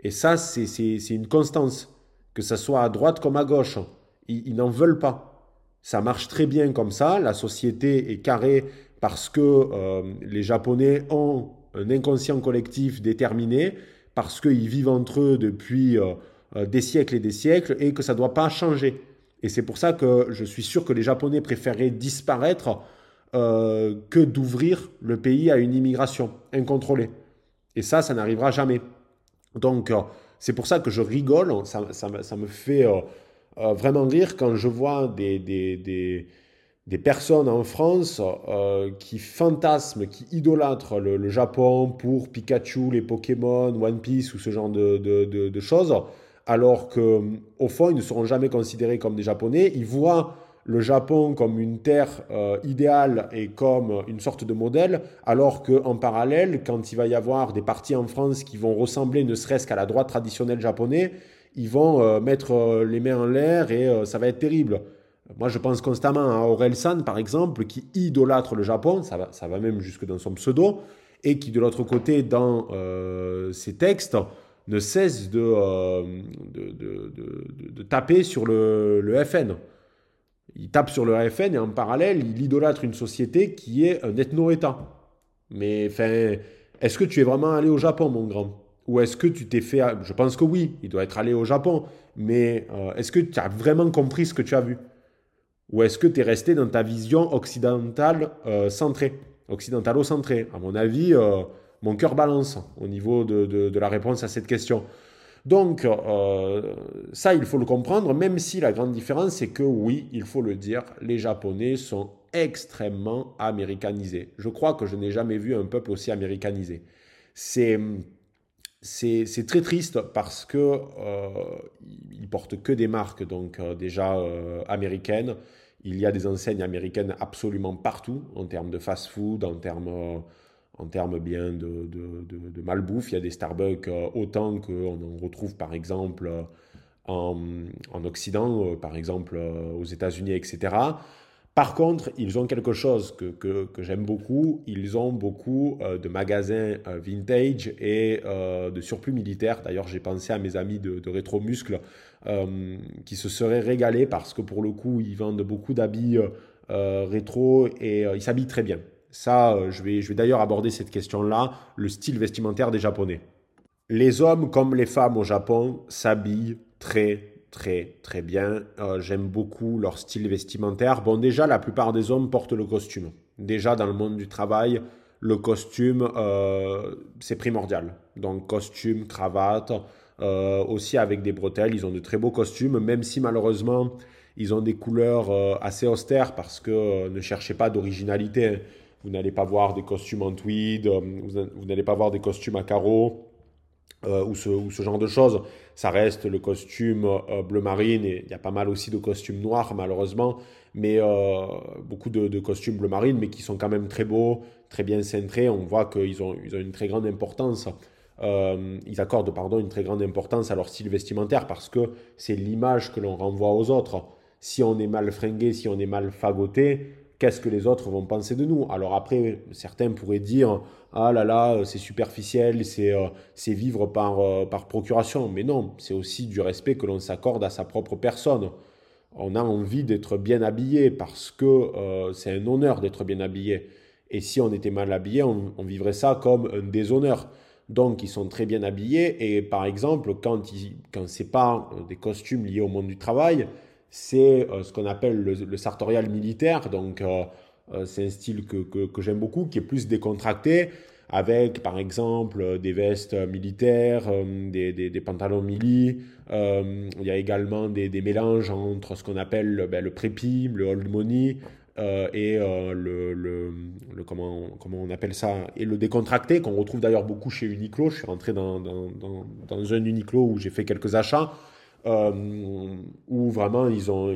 Et ça, c'est une constance, que ce soit à droite comme à gauche. ils n'en veulent pas. Ça marche très bien comme ça. La société est carrée parce que euh, les Japonais ont un inconscient collectif déterminé, parce qu'ils vivent entre eux depuis euh, euh, des siècles et des siècles et que ça ne doit pas changer. Et c'est pour ça que je suis sûr que les Japonais préféraient disparaître que d'ouvrir le pays à une immigration incontrôlée. Et ça, ça n'arrivera jamais. Donc, c'est pour ça que je rigole, ça, ça me fait euh, vraiment rire quand je vois des, des, des, personnes en France euh, qui fantasment, qui idolâtrent le, Japon pour Pikachu, les Pokémon, One Piece ou ce genre de, de, de, choses, alors qu'au fond, ils ne seront jamais considérés comme des Japonais. Ils voient le Japon comme une terre euh, idéale et comme une sorte de modèle, alors qu'en parallèle, quand il va y avoir des partis en France qui vont ressembler ne serait-ce qu'à la droite traditionnelle japonaise, ils vont euh, mettre euh, les mains en l'air et euh, ça va être terrible. Moi, je pense constamment à Aurel San, par exemple, qui idolâtre le Japon, ça va, ça va même jusque dans son pseudo, et qui, de l'autre côté, dans ses textes, ne cesse de, de, de, taper sur le, FN. Il tape sur le FN et en parallèle, il idolâtre une société qui est un ethno-État. Mais enfin, est-ce que tu es vraiment allé au Japon, mon grand? Ou est-ce que tu t'es fait... Je pense que oui, il doit être allé au Japon. Mais euh, est-ce que tu as vraiment compris ce que tu as vu? Ou est-ce que tu es resté dans ta vision occidentale euh, centrée? Occidentalo-centrée À mon avis, euh, mon cœur balance au niveau de, de, la réponse à cette question. Donc ça, il faut le comprendre, même si la grande différence, c'est que oui, il faut le dire, les Japonais sont extrêmement américanisés. Je crois que je n'ai jamais vu un peuple aussi américanisé. C'est c'est très triste parce que euh, ils portent que des marques donc euh, déjà euh, américaines. Il y a des enseignes américaines absolument partout en termes de fast-food, en termes en termes bien de, malbouffe. Il y a des Starbucks autant qu'on en retrouve par exemple en Occident, par exemple aux États-Unis, etc. Par contre, ils ont quelque chose que, que, j'aime beaucoup. Ils ont beaucoup euh, de magasins euh, vintage et euh, de surplus militaires. D'ailleurs, j'ai pensé à mes amis de, de Rétro Muscle qui se seraient régalés parce que pour le coup, ils vendent beaucoup d'habits rétro et ils s'habillent très bien. Ça, je vais, je vais d'ailleurs aborder cette question-là, le style vestimentaire des Japonais. Les hommes comme les femmes au Japon s'habillent très très très bien. Euh, j'aime beaucoup leur style vestimentaire. Bon, déjà, la plupart des hommes portent le costume. Déjà, dans le monde du travail, le costume, euh, c'est primordial. Donc, costume, cravate, euh, aussi avec des bretelles. Ils ont de très beaux costumes, même si malheureusement, ils ont des couleurs assez austères parce que ne cherchez pas d'originalité. Vous n'allez pas voir des costumes en tweed, vous n'allez pas voir des costumes à carreaux. Ou, ce, ou, ce, genre de choses ça reste le costume euh, bleu marine et il y a pas mal aussi de costumes noirs malheureusement, mais euh, beaucoup de, costumes bleu marine, mais qui sont quand même très beaux, très bien cintrés. On voit qu'ils ont, ils ont une très grande importance. Euh, ils accordent pardon, une très grande importance à leur style vestimentaire parce que c'est l'image que l'on renvoie aux autres. Si on est mal fringué, si on est mal fagoté, qu'est-ce que les autres vont penser de nous Alors après, certains pourraient dire ah là là, c'est superficiel, c'est euh, vivre par, euh, par procuration. Mais non, c'est aussi du respect que l'on s'accorde à sa propre personne. On a envie d'être bien habillé parce que euh, c'est un honneur d'être bien habillé. Et si on était mal habillé, on, vivrait ça comme un déshonneur. Donc, ils sont très bien habillés. Et par exemple, quand, quand ce n'est pas des costumes liés au monde du travail, c'est ce qu'on appelle le, sartorial militaire. Donc, euh, c'est un style que, que, j'aime beaucoup, qui est plus décontracté, avec par exemple des vestes militaires, euh, des, des, pantalons mili. Euh, il y a également des, mélanges entre ce qu'on appelle ben, le prépi, le old money. et le, comment, comment on appelle ça et le décontracté qu'on retrouve d'ailleurs beaucoup chez Uniqlo je suis rentré dans, dans, dans un Uniqlo où j'ai fait quelques achats où vraiment ils ont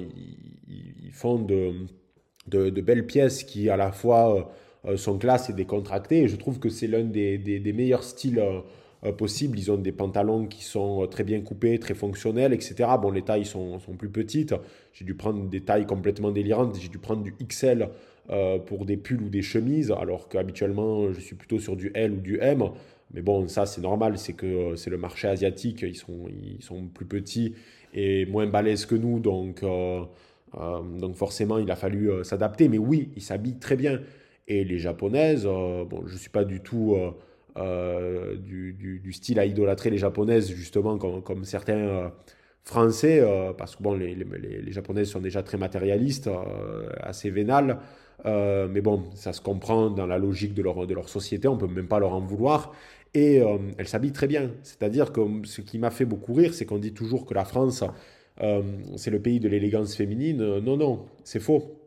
ils font de belles pièces qui à la fois euh, sont classe et décontractées. Je trouve que c'est l'un des, meilleurs styles euh, possibles. Ils ont des pantalons qui sont très bien coupés, très fonctionnels, etc. Bon, les tailles sont, plus petites. J'ai dû prendre des tailles complètement délirantes. J'ai dû prendre du XL euh, pour des pulls ou des chemises, alors qu'habituellement, je suis plutôt sur du L ou du M. Mais bon, ça, c'est normal. C'est que c'est le marché asiatique. Ils sont, ils sont plus petits et moins balèzes que nous. Donc... Euh, donc forcément, il a fallu euh, s'adapter. Mais oui, il s'habille très bien. Et les japonaises, euh, bon, je ne suis pas du tout du, style à idolâtrer les japonaises, justement, comme, certains français, parce que bon, les, les, japonaises sont déjà très matérialistes, assez vénales. mais bon, ça se comprend dans la logique de leur, de leur société, on ne peut même pas leur en vouloir. Et elles s'habillent très bien. C'est-à-dire que ce qui m'a fait beaucoup rire, c'est qu'on dit toujours que la France euh, c'est le pays de l'élégance féminine. Euh, non, non, c'est faux.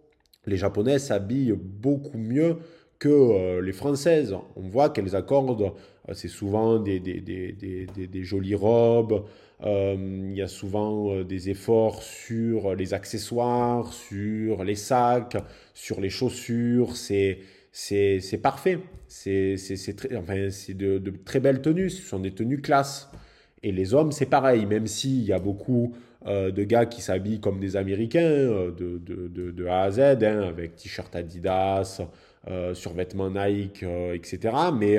Les Japonaises s'habillent beaucoup mieux que euh, les Françaises. On voit qu'elles accordent, c'est souvent des, des, des, des, jolies robes, il y a souvent des efforts sur les accessoires, sur les sacs, sur les chaussures, c'est c'est parfait. C'est enfin, de, de très belles tenues, ce sont des tenues classe. Et les hommes, c'est pareil, même s'il y a beaucoup euh, de gars qui s'habillent comme des Américains, euh, de, de, de, A à Z, hein, avec t-shirt Adidas, euh, survêtements Nike, etc. Mais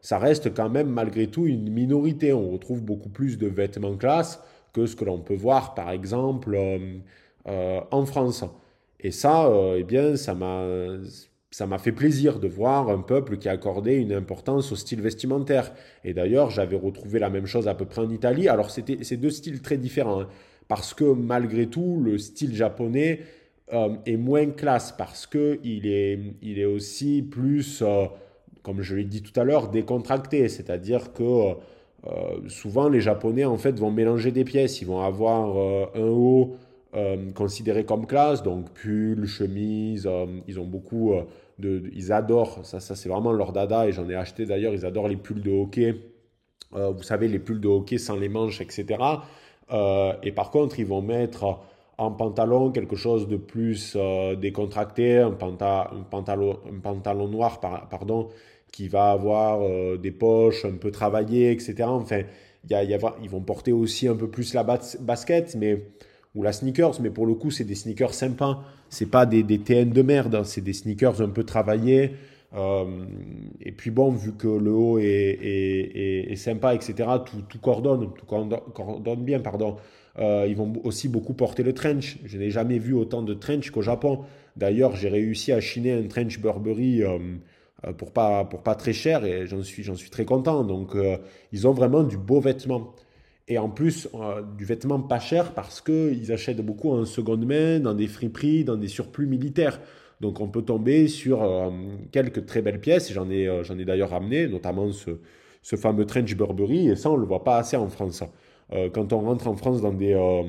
ça reste quand même malgré tout une minorité. On retrouve beaucoup plus de vêtements classe que ce que l'on peut voir, par exemple, en France. Et ça, eh bien, ça m'a ça m'a fait plaisir de voir un peuple qui accordait une importance au style vestimentaire. Et d'ailleurs, j'avais retrouvé la même chose à peu près en Italie. Alors, c'était c'est deux styles très différents. Hein parce que malgré tout, le style japonais euh, est moins classe, parce qu'il est, il est aussi plus, euh, comme je l'ai dit tout à l'heure, décontracté, c'est-à-dire que souvent, les Japonais en fait vont mélanger des pièces. Ils vont avoir un haut considéré comme classe, donc pull, chemise. ils ont beaucoup de, ils adorent ça. Ça c'est vraiment leur dada et j'en ai acheté d'ailleurs. Ils adorent les pulls de hockey. vous savez les pulls de hockey sans les manches, etc. et par contre, ils vont mettre en pantalon quelque chose de plus euh, décontracté, un, pantalon, un pantalon noir pardon, qui va avoir euh, des poches un peu travaillées, etc. Enfin, ils vont porter aussi un peu plus la basket mais, ou la sneakers, mais pour le coup, c'est des sneakers sympas. C'est pas des, TN de merde, hein. c'est des sneakers un peu travaillés. Euh, et puis bon, vu que le haut est, sympa, etc., tout, coordonne, tout coordonne bien, pardon. Euh, ils vont aussi beaucoup porter le trench. Je n'ai jamais vu autant de trench qu'au Japon. D'ailleurs, j'ai réussi à chiner un trench Burberry euh, pour, pas, très cher et j'en suis très content. Donc, ils ont vraiment du beau vêtement. Et en plus, du vêtement pas cher parce qu'ils achètent beaucoup en seconde main, dans des friperies, dans des surplus militaires. Donc, on peut tomber sur quelques très belles pièces. J'en ai, j'en ai d'ailleurs ramené, notamment ce, fameux trench Burberry. Et ça, on ne le voit pas assez en France. Euh, quand on rentre en France dans des, euh,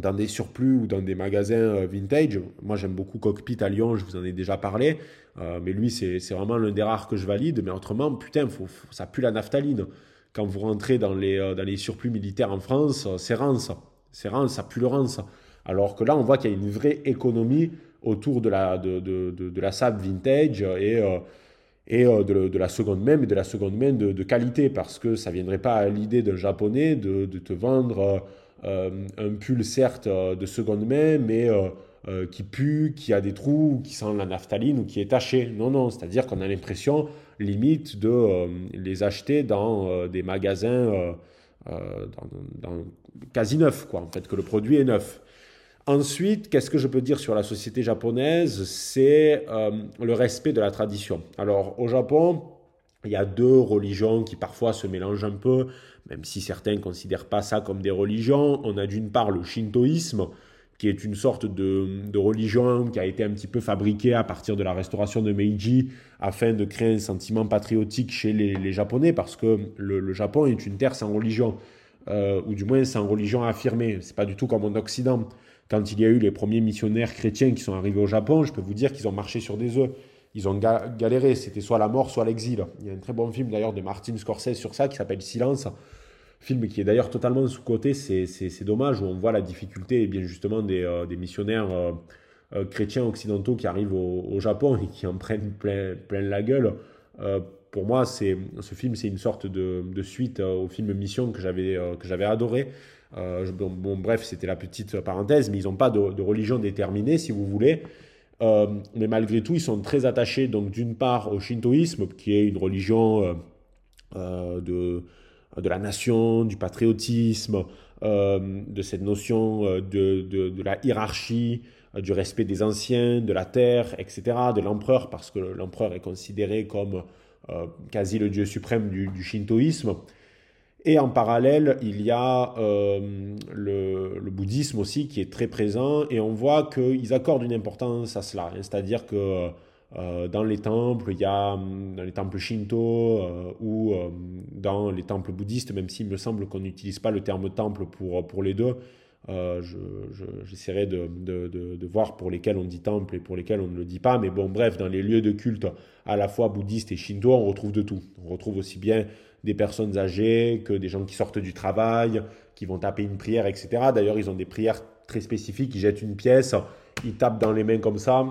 dans des surplus ou dans des magasins euh, vintage, moi j'aime beaucoup Cockpit à Lyon, je vous en ai déjà parlé, mais lui c'est vraiment l'un des rares que je valide, mais autrement, putain, ça pue la naphtaline. Quand vous rentrez dans les, dans les surplus militaires en France, c'est rance, c'est rance, ça pue le rance. Alors que là, on voit qu'il y a une vraie économie autour de la, de, de, de, la SAP vintage et et euh, de, la seconde main, mais de la seconde main de, qualité, parce que ça ne viendrait pas à l'idée d'un japonais de, te vendre euh, un pull certes euh, de seconde main, mais qui pue, qui a des trous, qui sent la naphtaline ou qui est taché. Non, non, c'est-à-dire qu'on a l'impression limite de les acheter dans des magasins dans, quasi neufs, quoi, en fait, que le produit est neuf. Ensuite, qu'est-ce que je peux dire sur la société japonaise? C'est euh, le respect de la tradition. Alors, au Japon, il y a deux religions qui parfois se mélangent un peu, même si certains ne considèrent pas ça comme des religions. On a d'une part le shintoïsme, qui est une sorte de, religion qui a été un petit peu fabriquée à partir de la restauration de Meiji afin de créer un sentiment patriotique chez les, Japonais, parce que le, Japon est une terre sans religion, euh, ou du moins sans religion affirmée. C'est pas du tout comme en Occident. Quand il y a eu les premiers missionnaires chrétiens qui sont arrivés au Japon, je peux vous dire qu'ils ont marché sur des œufs. Ils ont galéré, c'était soit la mort, soit l'exil. Il y a un très bon film d'ailleurs de Martin Scorsese sur ça qui s'appelle Silence. Film qui est d'ailleurs totalement sous-côté, c'est dommage, où on voit la difficulté et bien justement des, euh, missionnaires euh, euh, chrétiens occidentaux qui arrivent au, Japon et qui en prennent plein, plein la gueule. pour moi, ce film, c'est une sorte de, de suite au film Mission que j'avais adoré. Bon, bref, c'était la petite parenthèse, mais ils n'ont pas de, religion déterminée, si vous voulez. Mais malgré tout, ils sont très attachés, donc d'une part au shintoïsme, qui est une religion de, de la nation, du patriotisme, de cette notion de, de, la hiérarchie, du respect des anciens, de la terre, etc., de l'empereur, parce que l'empereur est considéré comme quasi le dieu suprême du, shintoïsme. Et en parallèle, il y a euh, le, bouddhisme aussi qui est très présent et on voit qu'ils accordent une importance à cela. C'est-à-dire que euh, dans les temples, il y a dans les temples shinto euh, ou dans les temples bouddhistes, même s'il me semble qu'on n'utilise pas le terme temple pour, pour les deux, j'essaierai de, de, de, voir pour lesquels on dit temple et pour lesquels on ne le dit pas. Mais bon, bref, dans les lieux de culte à la fois bouddhistes et shinto, on retrouve de tout. On retrouve aussi bien des personnes âgées, que des gens qui sortent du travail, qui vont taper une prière, etc. D'ailleurs, ils ont des prières très spécifiques. Ils jettent une pièce, ils tapent dans les mains comme ça,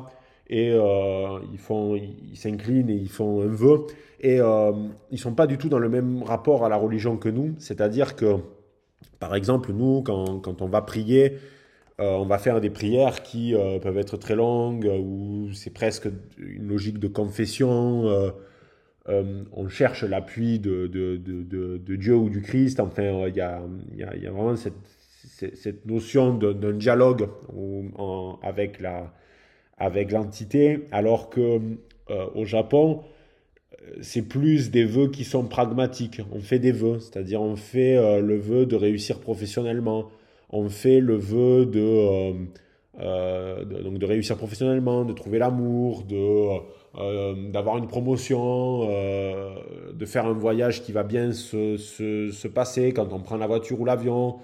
et euh, ils font, ils s'inclinent et ils font un vœu. Et euh, ils sont pas du tout dans le même rapport à la religion que nous. C'est-à-dire que, par exemple, nous, quand, quand on va prier, euh, on va faire des prières qui euh, peuvent être très longues, ou c'est presque une logique de confession on cherche l'appui de, de, Dieu ou du Christ. Enfin, il y a, vraiment cette, notion d'un dialogue avec la avec l'entité, alors que euh, au Japon, c'est plus des vœux qui sont pragmatiques. On fait des vœux, c'est-à-dire on fait euh, le vœu de réussir professionnellement, on fait le vœu de, donc de réussir professionnellement, de trouver l'amour, de d'avoir une promotion, de faire un voyage qui va bien se, se, se, passer quand on prend la voiture ou l'avion.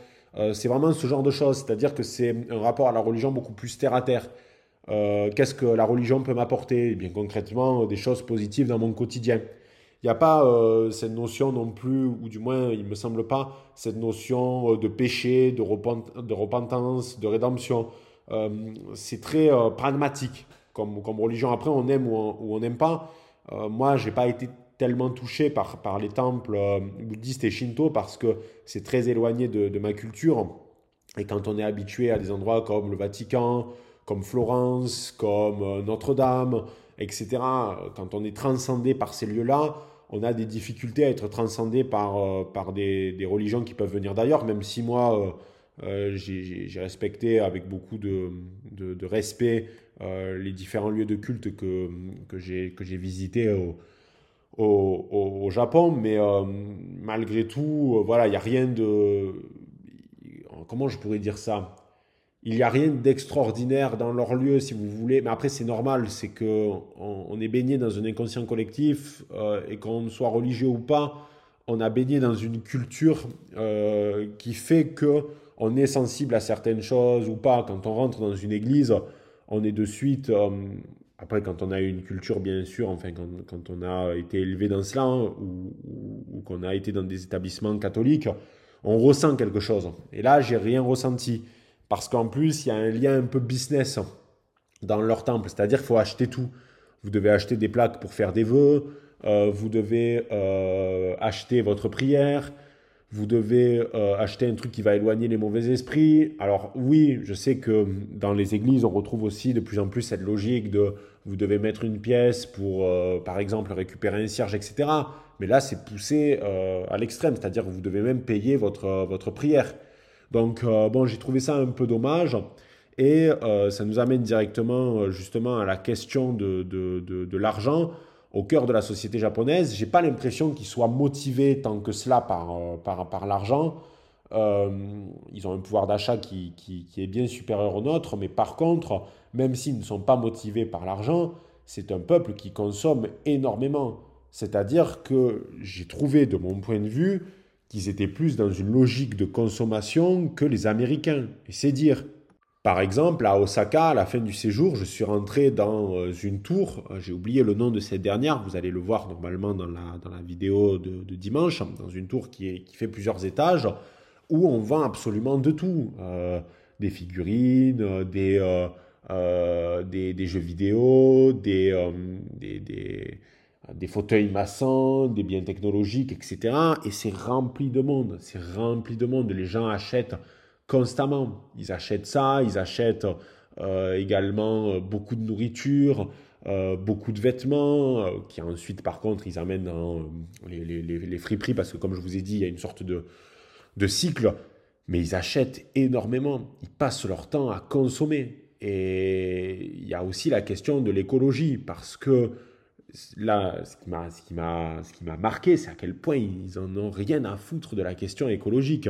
c'est vraiment ce genre de choses, c'est-à-dire que c'est un rapport à la religion beaucoup plus terre à terre. Qu'est-ce que la religion peut m'apporter? Eh Bien concrètement, des choses positives dans mon quotidien. Il n'y a pas euh, cette notion non plus, ou du moins il ne me semble pas, cette notion euh, de péché, de, repentance, de rédemption. Euh, c'est très pragmatique comme, religion. Après, on aime ou on n'aime pas. moi, je n'ai pas été tellement touché par, les temples bouddhistes et shinto parce que c'est très éloigné de, ma culture. Et quand on est habitué à des endroits comme le Vatican, comme Florence, comme Notre-Dame, etc., quand on est transcendé par ces lieux-là, on a des difficultés à être transcendé par, euh, par des, religions qui peuvent venir d'ailleurs, même si moi, euh, euh, j'ai respecté avec beaucoup de, respect les différents lieux de culte que, que j'ai visités au, au, Japon, mais malgré tout, voilà, il n'y a rien de... Comment je pourrais dire ça? Il n'y a rien d'extraordinaire dans leur lieu, si vous voulez. Mais après, c'est normal, c'est qu'on on est baigné dans un inconscient collectif euh, et qu'on soit religieux ou pas, on a baigné dans une culture euh, qui fait que on est sensible à certaines choses ou pas. Quand on rentre dans une église, on est de suite. Euh, après, quand on a une culture, bien sûr, enfin, quand, on a été élevé dans cela hein, ou, ou qu'on a été dans des établissements catholiques, on ressent quelque chose. Et là, j'ai rien ressenti. Parce qu'en plus, il y a un lien un peu business dans leur temple. C'est-à-dire qu'il faut acheter tout. Vous devez acheter des plaques pour faire des vœux. Euh, vous devez euh, acheter votre prière. Vous devez euh, acheter un truc qui va éloigner les mauvais esprits. Alors oui, je sais que dans les églises, on retrouve aussi de plus en plus cette logique de vous devez mettre une pièce pour, par exemple, récupérer un cierge, etc. Mais là, c'est poussé à l'extrême, c'est-à-dire que vous devez même payer votre, votre prière. Donc, euh, bon, j'ai trouvé ça un peu dommage. Et euh, ça nous amène directement euh, justement à la question de, l'argent au cœur de la société japonaise. J'ai pas l'impression qu'ils soient motivés tant que cela par, l'argent. ils ont un pouvoir d'achat qui, est bien supérieur au nôtre, mais par contre, même s'ils ne sont pas motivés par l'argent, c'est un peuple qui consomme énormément. C'est-à-dire que j'ai trouvé, de mon point de vue, qu'ils étaient plus dans une logique de consommation que les Américains. Et c'est dire. Par exemple, à Osaka, à la fin du séjour, je suis rentré dans euh, une tour, euh, j'ai oublié le nom de cette dernière, vous allez le voir normalement dans la, dans la vidéo de, dimanche, dans une tour qui, est, qui fait plusieurs étages, où on vend absolument de tout. Euh, des figurines, des, des, des, jeux vidéo, des, des des fauteuils maçons, des biens technologiques, etc. Et c'est rempli de monde, c'est rempli de monde. Les gens achètent constamment. Ils achètent ça, ils achètent euh, également euh, beaucoup de nourriture, euh, beaucoup de vêtements, qui ensuite, par contre, ils amènent dans les, friperies, parce que comme je vous ai dit, il y a une sorte de, de cycle. Mais ils achètent énormément, ils passent leur temps à consommer. Et il y a aussi la question de l'écologie, parce que là, ce qui m'a marqué, c'est à quel point ils en ont rien à foutre de la question écologique.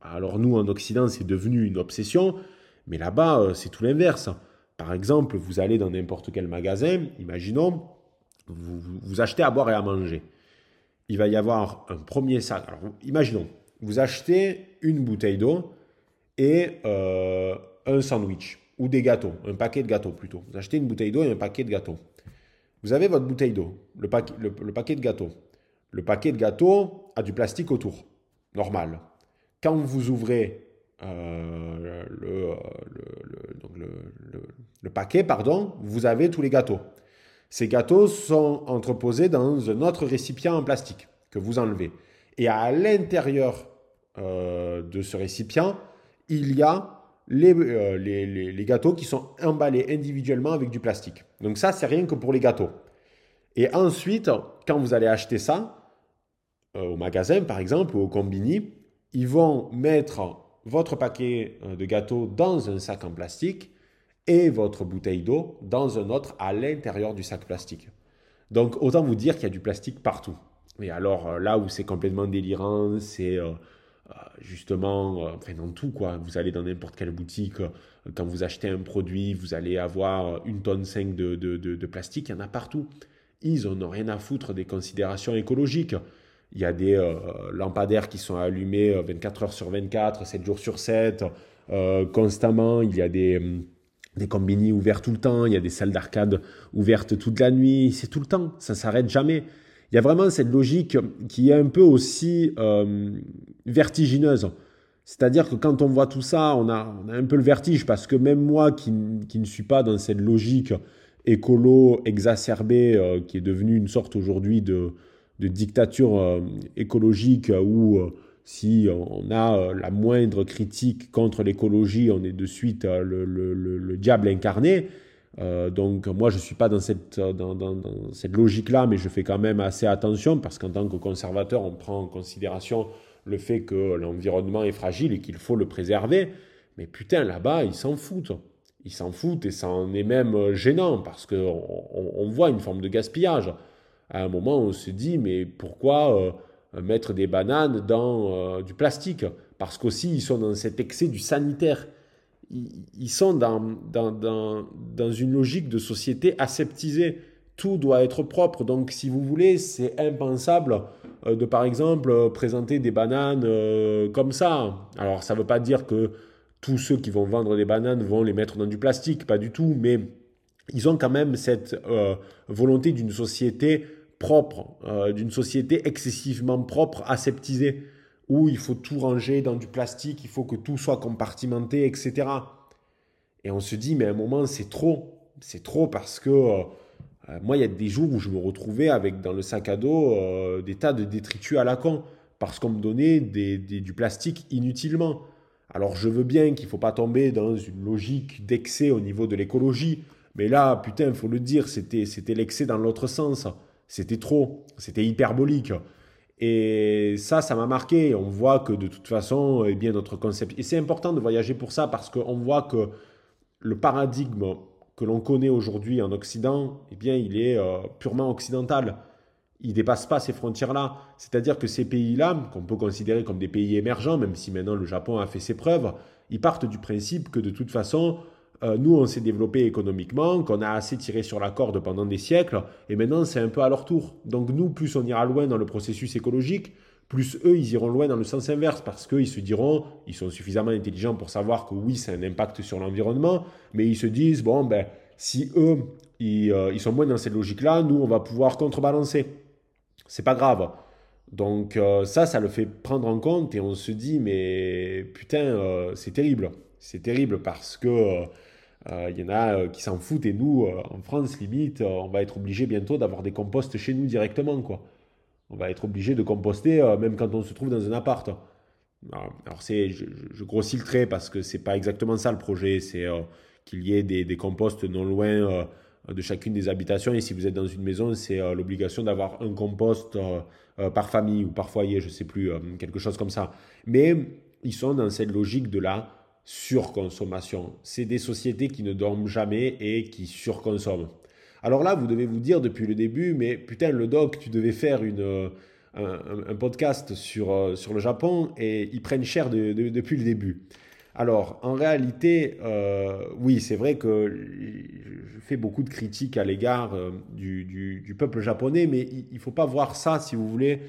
Alors nous, en Occident, c'est devenu une obsession, mais là-bas, euh, c'est tout l'inverse. Par exemple, vous allez dans n'importe quel magasin, imaginons, vous, vous, achetez à boire et à manger. Il va y avoir un premier sac. Alors, imaginons, vous achetez une bouteille d'eau et euh, un sandwich, ou des gâteaux, un paquet de gâteaux plutôt. Vous achetez une bouteille d'eau et un paquet de gâteaux. Vous avez votre bouteille d'eau, le, paquet de gâteaux. Le paquet de gâteaux a du plastique autour, normal. Quand vous ouvrez euh, le, paquet, pardon, vous avez tous les gâteaux. Ces gâteaux sont entreposés dans un autre récipient en plastique que vous enlevez. Et à l'intérieur euh, de ce récipient, il y a euh, les, les, gâteaux qui sont emballés individuellement avec du plastique. Donc ça, c'est rien que pour les gâteaux. Et ensuite, quand vous allez acheter ça, euh, au magasin par exemple, ou au combini, ils vont mettre votre paquet euh, de gâteaux dans un sac en plastique et votre bouteille d'eau dans un autre à l'intérieur du sac plastique. Donc autant vous dire qu'il y a du plastique partout. Et alors là où c'est complètement délirant, c'est justement, enfin dans tout quoi. Vous allez dans n'importe quelle boutique, quand vous achetez un produit, vous allez avoir une tonne 5 de, de, de plastique, il y en a partout. Ils n'ont rien à foutre des considérations écologiques. Il y a des euh, lampadaires qui sont allumés 24 euh, heures sur 24, 7 jours sur 7, euh, constamment. Il y a des, hum, des combini ouverts tout le temps. Il y a des salles d'arcade ouvertes toute la nuit. C'est tout le temps. Ça s'arrête jamais. Il y a vraiment cette logique qui est un peu aussi vertigineuse. C'est-à-dire que quand on voit tout ça, on a, un peu le vertige parce que même moi qui, ne suis pas dans cette logique écolo exacerbée qui est devenue une sorte aujourd'hui de, dictature euh, écologique où euh, si on a euh, la moindre critique contre l'écologie, on est de suite le, diable incarné. Donc moi, je ne suis pas dans cette, dans, cette logique-là, mais je fais quand même assez attention parce qu'en tant que conservateur, on prend en considération le fait que l'environnement est fragile et qu'il faut le préserver. Mais putain, là-bas, ils s'en foutent. Ils s'en foutent et ça en est même gênant parce qu'on on voit une forme de gaspillage à un moment, on se dit, mais pourquoi euh, mettre des bananes dans euh, du plastique? Parce qu'aussi, ils sont dans cet excès du sanitaire. Ils, sont dans, dans, dans, dans, une logique de société aseptisée. Tout doit être propre. Donc, si vous voulez, c'est impensable euh, de, par exemple, présenter des bananes comme ça. Alors, ça ne veut pas dire que tous ceux qui vont vendre des bananes vont les mettre dans du plastique, pas du tout, mais ils ont quand même cette euh, volonté d'une société propre, euh, d'une société excessivement propre, aseptisée, où il faut tout ranger dans du plastique, il faut que tout soit compartimenté, etc. Et on se dit, mais à un moment, c'est trop. C'est trop parce que euh, moi, il y a des jours où je me retrouvais avec dans le sac à dos des tas de détritus à la con, parce qu'on me donnait du plastique inutilement. Alors je veux bien qu'il ne faut pas tomber dans une logique d'excès au niveau de l'écologie, mais là, putain, il faut le dire, c'était l'excès dans l'autre sens. C'était trop, c'était hyperbolique. Et ça, ça m'a marqué. On voit que de toute façon, eh bien, notre concept. Et c'est important de voyager pour ça parce qu'on voit que le paradigme que l'on connaît aujourd'hui en Occident, eh bien, il est euh, purement occidental. Il dépasse pas ces frontières-là. C'est-à-dire que ces pays-là, qu'on peut considérer comme des pays émergents, même si maintenant le Japon a fait ses preuves, ils partent du principe que de toute façon, euh, nous, on s'est développé économiquement, qu'on a assez tiré sur la corde pendant des siècles, et maintenant, c'est un peu à leur tour. Donc nous, plus on ira loin dans le processus écologique, plus eux, ils iront loin dans le sens inverse, parce qu'ils se diront, ils sont suffisamment intelligents pour savoir que oui, c'est un impact sur l'environnement, mais ils se disent, bon, ben, si eux, ils, euh, sont moins dans cette logique-là, nous, on va pouvoir contrebalancer. C'est pas grave. Donc euh, ça, ça le fait prendre en compte et on se dit, mais putain, c'est terrible. C'est terrible parce que il euh, y en a euh, qui s'en foutent et nous, euh, en France, limite, on va être obligé bientôt d'avoir des composts chez nous directement. Quoi. On va être obligé de composter même quand on se trouve dans un appart. Alors, c'est, je, grossis le trait parce que c'est pas exactement ça le projet, c'est qu'il y ait des, des, composts non loin de chacune des habitations. Et si vous êtes dans une maison, c'est l'obligation d'avoir un compost par famille ou par foyer, je sais plus, quelque chose comme ça. Mais ils sont dans cette logique de la surconsommation. C'est des sociétés qui ne dorment jamais et qui surconsomment. Alors là, vous devez vous dire depuis le début, mais putain, le doc, tu devais faire une, euh, un, podcast sur, euh, sur le Japon et ils prennent cher depuis le début. Alors, en réalité, euh, oui, c'est vrai que je fais beaucoup de critiques à l'égard du, peuple japonais, mais il ne faut pas voir ça, si vous voulez,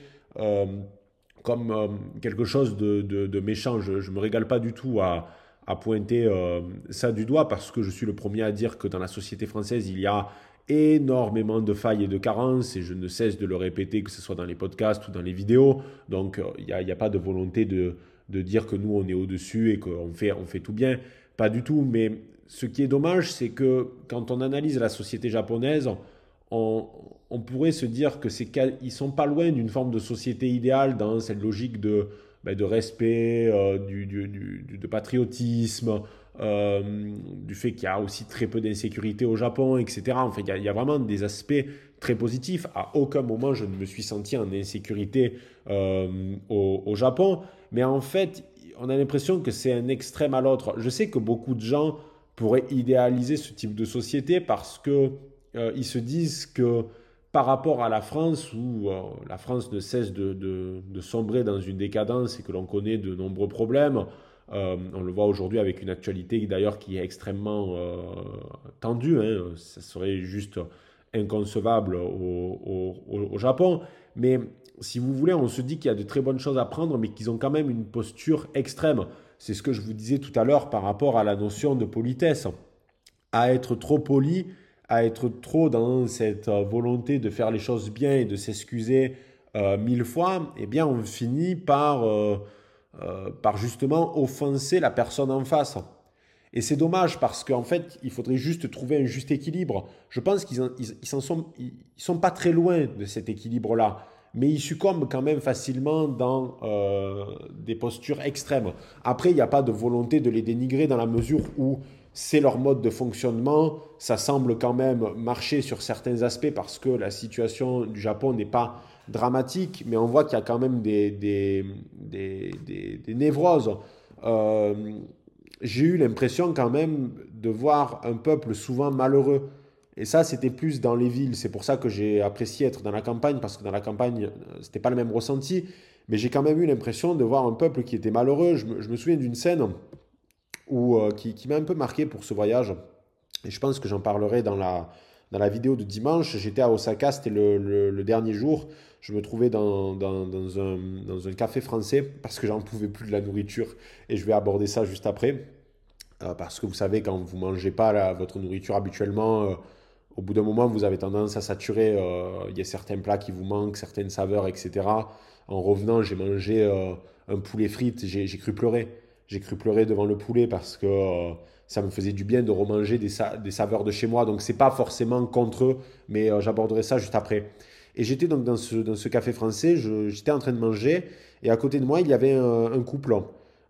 comme quelque chose de, de méchant. Je ne me régale pas du tout à, à pointer euh, ça du doigt parce que je suis le premier à dire que dans la société française, il y a énormément de failles et de carences et je ne cesse de le répéter, que ce soit dans les podcasts ou dans les vidéos. Donc, euh, il n'y a, pas de volonté de, de, dire que nous, on est au-dessus et qu'on fait, on fait tout bien. Pas du tout. Mais ce qui est dommage, c'est que quand on analyse la société japonaise, on, pourrait se dire que c'est qu'ils sont pas loin d'une forme de société idéale dans cette logique de de respect, euh, du, de patriotisme, euh, du fait qu'il y a aussi très peu d'insécurité au Japon, etc. En fait, il y, a, vraiment des aspects très positifs. À aucun moment, je ne me suis senti en insécurité euh, au, Japon. Mais en fait, on a l'impression que c'est un extrême à l'autre. Je sais que beaucoup de gens pourraient idéaliser ce type de société parce que ils se disent que par rapport à la France, où la France ne cesse de, sombrer dans une décadence et que l'on connaît de nombreux problèmes. on le voit aujourd'hui avec une actualité d'ailleurs qui est extrêmement tendue. Hein. Ça serait juste inconcevable au, Japon. Mais si vous voulez, on se dit qu'il y a de très bonnes choses à prendre, mais qu'ils ont quand même une posture extrême. C'est ce que je vous disais tout à l'heure par rapport à la notion de politesse. À être trop poli, à être trop dans cette euh, volonté de faire les choses bien et de s'excuser euh, mille fois, eh bien on finit par, euh, par justement offenser la personne en face. Et c'est dommage parce qu'en fait, il faudrait juste trouver un juste équilibre. Je pense qu'ils ils, sont, ils sont pas très loin de cet équilibre-là, mais ils succombent quand même facilement dans des postures extrêmes. Après, il n'y a pas de volonté de les dénigrer dans la mesure où c'est leur mode de fonctionnement. Ça semble quand même marcher sur certains aspects parce que la situation du Japon n'est pas dramatique, mais on voit qu'il y a quand même des, des, des, névroses. Euh, j'ai eu l'impression quand même de voir un peuple souvent malheureux. Et ça, c'était plus dans les villes. C'est pour ça que j'ai apprécié être dans la campagne, parce que dans la campagne, c'était pas le même ressenti. Mais j'ai quand même eu l'impression de voir un peuple qui était malheureux. Je me, souviens d'une scène où, euh, qui, m'a un peu marqué pour ce voyage. Et je pense que j'en parlerai dans la, dans la vidéo de dimanche. J'étais à Osaka, c'était le, le, dernier jour. Je me trouvais dans, dans, un, dans un café français parce que j'en pouvais plus de la nourriture. Et je vais aborder ça juste après. Euh, parce que vous savez, quand vous mangez pas votre nourriture habituellement, euh, au bout d'un moment, vous avez tendance à saturer. Il y a certains plats qui vous manquent, certaines saveurs, etc. En revenant, j'ai mangé un poulet frites, j'ai cru pleurer. J'ai cru pleurer devant le poulet parce que ça me faisait du bien de remanger des, des saveurs de chez moi. Donc, c'est pas forcément contre eux, mais j'aborderai ça juste après. Et j'étais donc dans ce, café français, j'étais en train de manger, et à côté de moi, il y avait un, couple.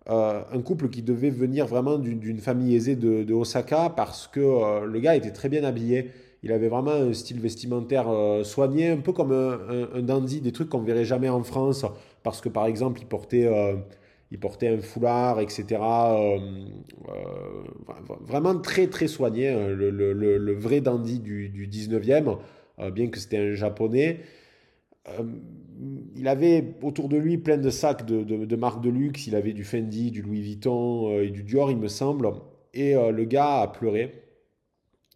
Euh, un couple qui devait venir vraiment d'une famille aisée de, Osaka parce que euh, le gars était très bien habillé. Il avait vraiment un style vestimentaire euh, soigné, un peu comme un, dandy, des trucs qu'on ne verrait jamais en France. Parce que par exemple, il portait, il portait un foulard, etc. vraiment très très soigné, hein, le, vrai dandy du, du 19e, bien que c'était un japonais il avait autour de lui plein de sacs de, marques de luxe. Il avait du Fendi, du Louis Vuitton euh, et du Dior, il me semble. Et euh, le gars a pleuré.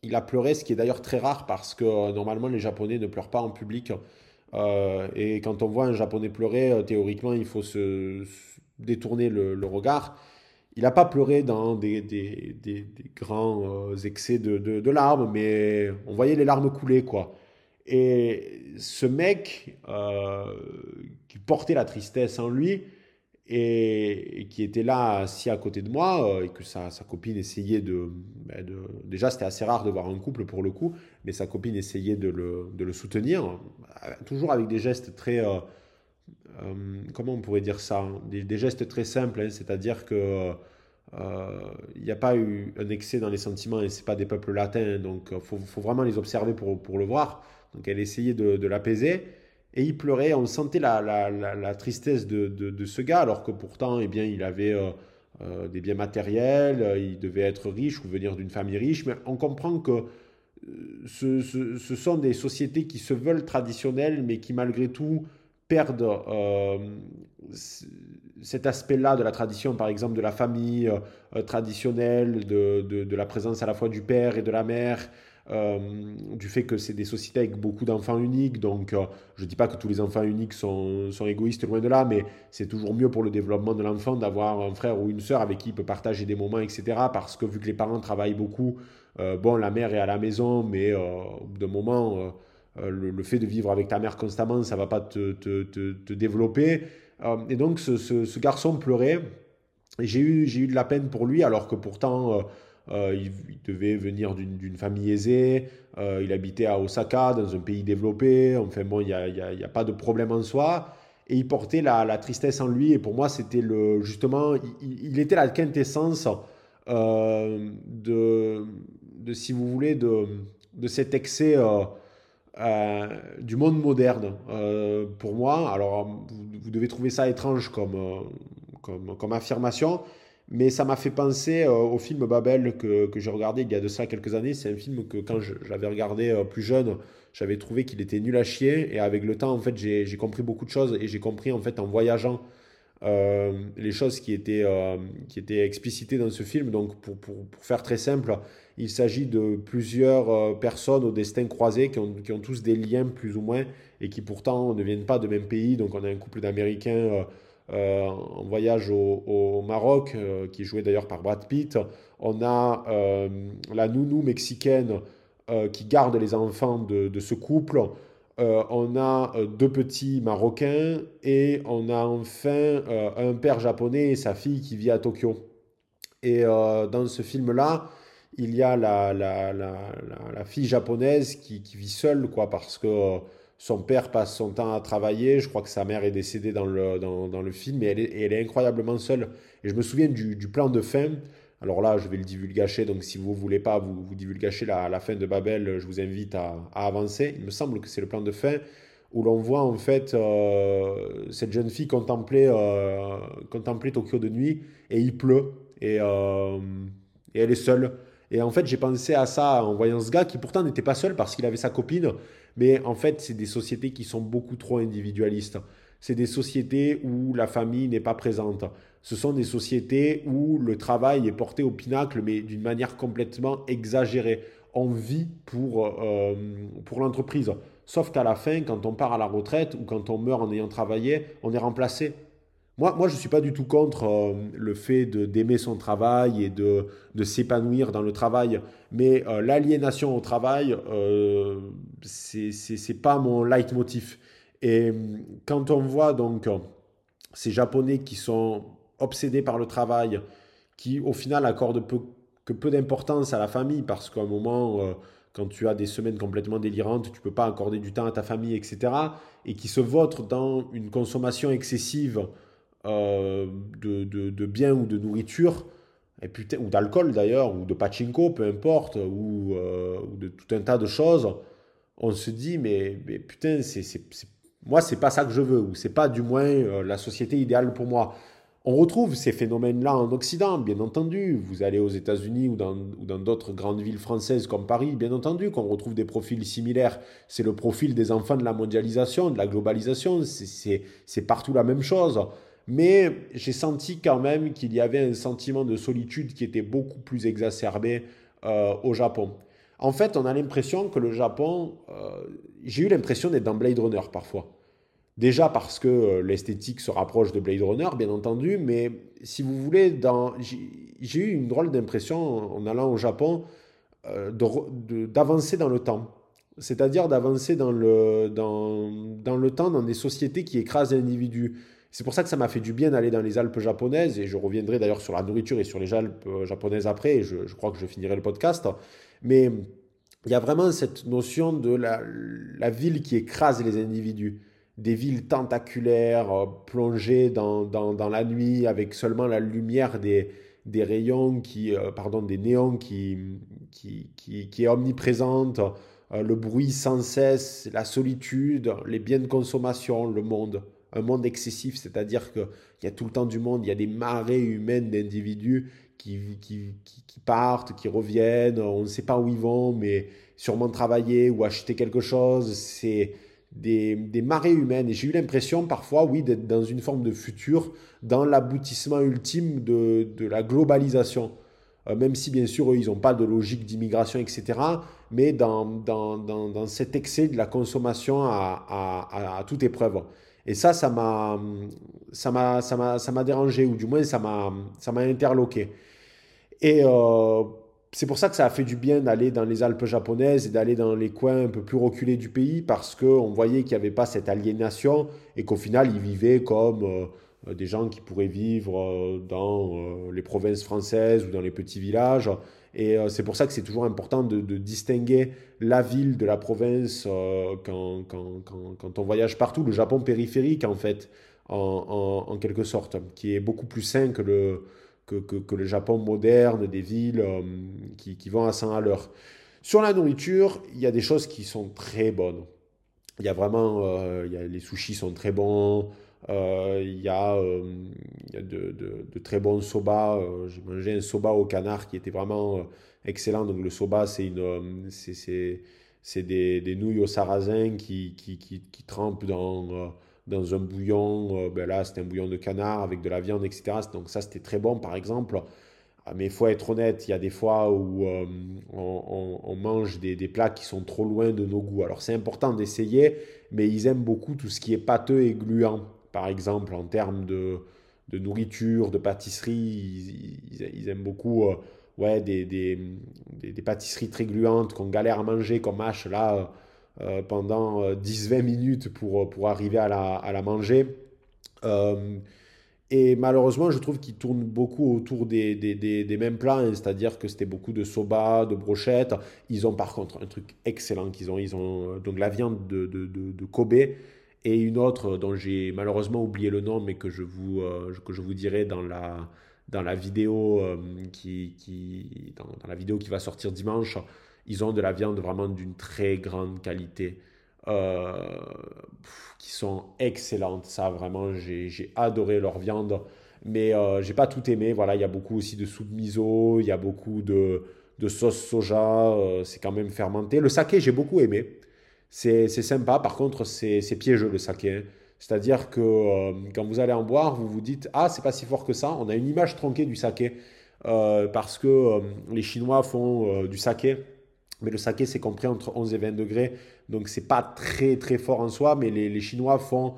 Il a pleuré, ce qui est d'ailleurs très rare parce que euh, normalement les Japonais ne pleurent pas en public. et quand on voit un Japonais pleurer, théoriquement, il faut se, détourner le, regard. Il n'a pas pleuré dans des, grands excès de, de, larmes, mais on voyait les larmes couler, quoi. Et ce mec euh, qui portait la tristesse en lui et, qui était là assis à côté de moi euh, et que sa, sa copine essayait ben de, Déjà, c'était assez rare de voir un couple pour le coup, mais sa copine essayait de le, de le soutenir, toujours avec des gestes très... Euh, comment on pourrait dire ça des, gestes très simples, hein, c'est-à-dire que... il n'y a pas eu un excès dans les sentiments et c'est pas des peuples latins, donc il faut, faut, vraiment les observer pour, le voir. Donc elle essayait de, l'apaiser. Et il pleurait, on sentait la, la, tristesse de, ce gars, alors que pourtant, eh bien, il avait euh, euh, des biens matériels, euh, il devait être riche ou venir d'une famille riche, mais on comprend que ce, sont des sociétés qui se veulent traditionnelles, mais qui malgré tout perdent cet aspect-là de la tradition, par exemple de la famille traditionnelle, de, de, la présence à la fois du père et de la mère, euh, du fait que c'est des sociétés avec beaucoup d'enfants uniques. Donc, euh, je ne dis pas que tous les enfants uniques sont, sont égoïstes, loin de là, mais c'est toujours mieux pour le développement de l'enfant d'avoir un frère ou une sœur avec qui il peut partager des moments, etc. Parce que vu que les parents travaillent beaucoup, euh, bon, la mère est à la maison, mais au bout d'un moment, le, fait de vivre avec ta mère constamment, ça va pas te, te, te, développer. et donc, ce, ce, garçon pleurait. J'ai eu, j'ai eu de la peine pour lui, alors que pourtant euh, il, devait venir d'une famille aisée. Euh, il habitait à Osaka, dans un pays développé. Enfin bon, il n'y a, a, pas de problème en soi. Et il portait la, tristesse en lui. Et pour moi, c'était le justement, il, était la quintessence euh, de, de, si vous voulez, de, de cet excès du monde moderne. pour moi, alors vous, devez trouver ça étrange comme, comme, comme affirmation, Mais ça m'a fait penser au film Babel que, que j'ai regardé il y a de ça quelques années. C'est un film que quand j'avais regardé plus jeune, j'avais trouvé qu'il était nul à chier. Et avec le temps, en fait, j'ai compris beaucoup de choses. Et j'ai compris, en fait, en voyageant, euh, les choses qui étaient, euh, qui étaient explicitées dans ce film. Donc, pour, pour, pour faire très simple, il s'agit de plusieurs euh, personnes au destin croisé qui ont, qui tous des liens plus ou moins et qui pourtant ne viennent pas de même pays. Donc, on a un couple d'Américains en voyage au, Maroc, qui est joué d'ailleurs par Brad Pitt. On a la nounou mexicaine qui garde les enfants de, ce couple. Euh, on a euh, deux petits Marocains et on a enfin euh, un père japonais et sa fille qui vit à Tokyo. Et dans ce film-là, il y a la, la, fille japonaise qui, vit seule, quoi, parce que son père passe son temps à travailler. Je crois que sa mère est décédée dans le, dans, le film et elle, est, elle, est, incroyablement seule. Et je me souviens du, plan de fin alors là, je vais le divulgacher, donc si vous voulez pas vous, vous la, la, fin de Babel, je vous invite à, avancer. Il me semble que c'est le plan de fin où l'on voit en fait euh, cette jeune fille contempler, euh, contempler Tokyo de nuit et il pleut et, euh, et elle est seule. Et en fait, j'ai pensé à ça en voyant ce gars qui pourtant n'était pas seul parce qu'il avait sa copine, mais en fait, c'est des sociétés qui sont beaucoup trop individualistes. C'est des sociétés où la famille n'est pas présente ce sont des sociétés où le travail est porté au pinacle, mais d'une manière complètement exagérée. On vit pour, euh, pour l'entreprise. Sauf qu'à la fin, quand on part à la retraite ou quand on meurt en ayant travaillé, on est remplacé. Moi, moi je ne suis pas du tout contre euh, le fait d'aimer son travail et de, de s'épanouir dans le travail. Mais euh, l'aliénation au travail, euh, ce n'est pas mon leitmotiv. Et quand on voit donc ces Japonais qui sont obsédé par le travail, qui au final accorde peu, que peu d'importance à la famille, parce qu'à un moment, euh, quand tu as des semaines complètement délirantes, tu peux pas accorder du temps à ta famille, etc., et qui se vautre dans une consommation excessive euh, de, de, biens ou de nourriture, et putain, ou d'alcool d'ailleurs, ou de pachinko, peu importe, ou, euh, ou, de tout un tas de choses, on se dit, mais, mais putain, c'est, c'est, moi, c'est pas ça que je veux, ou c'est pas du moins la société idéale pour moi. On retrouve ces phénomènes-là en Occident, bien entendu. Vous allez aux États-Unis ou dans d'autres grandes villes françaises comme Paris, bien entendu, qu'on retrouve des profils similaires. C'est le profil des enfants de la mondialisation, de la globalisation. C'est partout la même chose. Mais j'ai senti quand même qu'il y avait un sentiment de solitude qui était beaucoup plus exacerbé euh, au Japon. En fait, on a l'impression que le Japon, euh, j'ai eu l'impression d'être dans Blade Runner parfois. Déjà parce que euh, l'esthétique se rapproche de Blade Runner, bien entendu, mais si vous voulez, j'ai eu une drôle d'impression en allant au Japon d'avancer dans le temps. C'est-à-dire d'avancer dans le, dans, dans le temps, dans des sociétés qui écrasent l'individu. C'est pour ça que ça m'a fait du bien d'aller dans les Alpes japonaises, et je reviendrai d'ailleurs sur la nourriture et sur les Alpes euh, japonaises après, et je, crois que je finirai le podcast. Mais il y a vraiment cette notion de la, ville qui écrase les individus des villes tentaculaires euh, plongées dans, la nuit avec seulement la lumière des, rayons, qui, euh, pardon, des néons qui, est omniprésente, le bruit sans cesse, la solitude, les biens de consommation, le monde. Un monde excessif, c'est-à-dire qu'il y a tout le temps du monde, il y a des marées humaines d'individus qui, qui, qui, partent, qui reviennent, on ne sait pas où ils vont, mais sûrement travailler ou acheter quelque chose. C'est des, marées humaines. Et j'ai eu l'impression parfois, oui, d'être dans une forme de futur, dans l'aboutissement ultime de, la globalisation. Euh, même si, bien sûr, eux, ils n'ont pas de logique d'immigration, etc. Mais dans, dans, cet excès de la consommation à, toute épreuve. Et ça, ça m'a, ça m'a, ça m'a, dérangé, ou du moins, ça m'a, ça m'a interloqué. Et euh, c'est pour ça que ça a fait du bien d'aller dans les Alpes japonaises et d'aller dans les coins un peu plus reculés du pays parce qu'on voyait qu'il n'y avait pas cette aliénation et qu'au final ils vivaient comme euh, des gens qui pourraient vivre euh, dans les provinces françaises ou dans les petits villages. Et c'est pour ça que c'est toujours important de, distinguer la ville de la province quand, quand, on voyage partout. Le Japon périphérique en fait, en, quelque sorte, qui est beaucoup plus sain que le que, le Japon moderne, des villes euh, qui, vont à 100 à l'heure. Sur la nourriture, il y a des choses qui sont très bonnes. Il y a vraiment, euh, les sushis sont très bons, il y a, de, très bons soba. J'ai mangé un soba au canard qui était vraiment excellent. Donc le soba, c'est une, c'est, des, nouilles au sarrasin qui, qui, qui, qui trempent dans dans un bouillon. ben là, c'était un bouillon de canard avec de la viande, etc. Donc ça, c'était très bon, par exemple. Ah, mais il faut être honnête, il y a des fois où euh, on, mange des, plats qui sont trop loin de nos goûts. Alors c'est important d'essayer, mais ils aiment beaucoup tout ce qui est pâteux et gluant. Par exemple, en termes de, nourriture, de pâtisserie, ils, aiment beaucoup euh, ouais, des, pâtisseries très gluantes qu'on galère à manger, qu'on mâche là euh, pendant 10-20 minutes pour, arriver à la, manger. Et malheureusement, je trouve qu'ils tournent beaucoup autour des, mêmes plats, hein. c'est-à-dire que c'était beaucoup de soba, de brochettes. Ils ont par contre un truc excellent qu'ils ont. Ils ont euh, donc la viande de, de, de, Kobe et une autre dont j'ai malheureusement oublié le nom, mais que je vous, euh, que je vous dirai dans la, dans la vidéo euh, qui, qui dans, la vidéo qui va sortir dimanche. Ils ont de la viande vraiment d'une très grande qualité. Euh, qui sont excellentes. Ça, vraiment, j'ai adoré leur viande. Mais j'ai pas tout aimé. Voilà, il y a beaucoup aussi de soupe miso, il y a beaucoup de, de sauce soja. C'est quand même fermenté. Le saké, j'ai beaucoup aimé. C'est sympa. Par contre, c'est piégeux le saké. Hein. C'est-à-dire que quand vous allez en boire, vous vous dites Ah, c'est pas si fort que ça. On a une image tronquée du saké. parce que les Chinois font du saké mais le saké, c'est compris entre 11 et 20 degrés. Donc, c'est pas très, très fort en soi. Mais les, Chinois font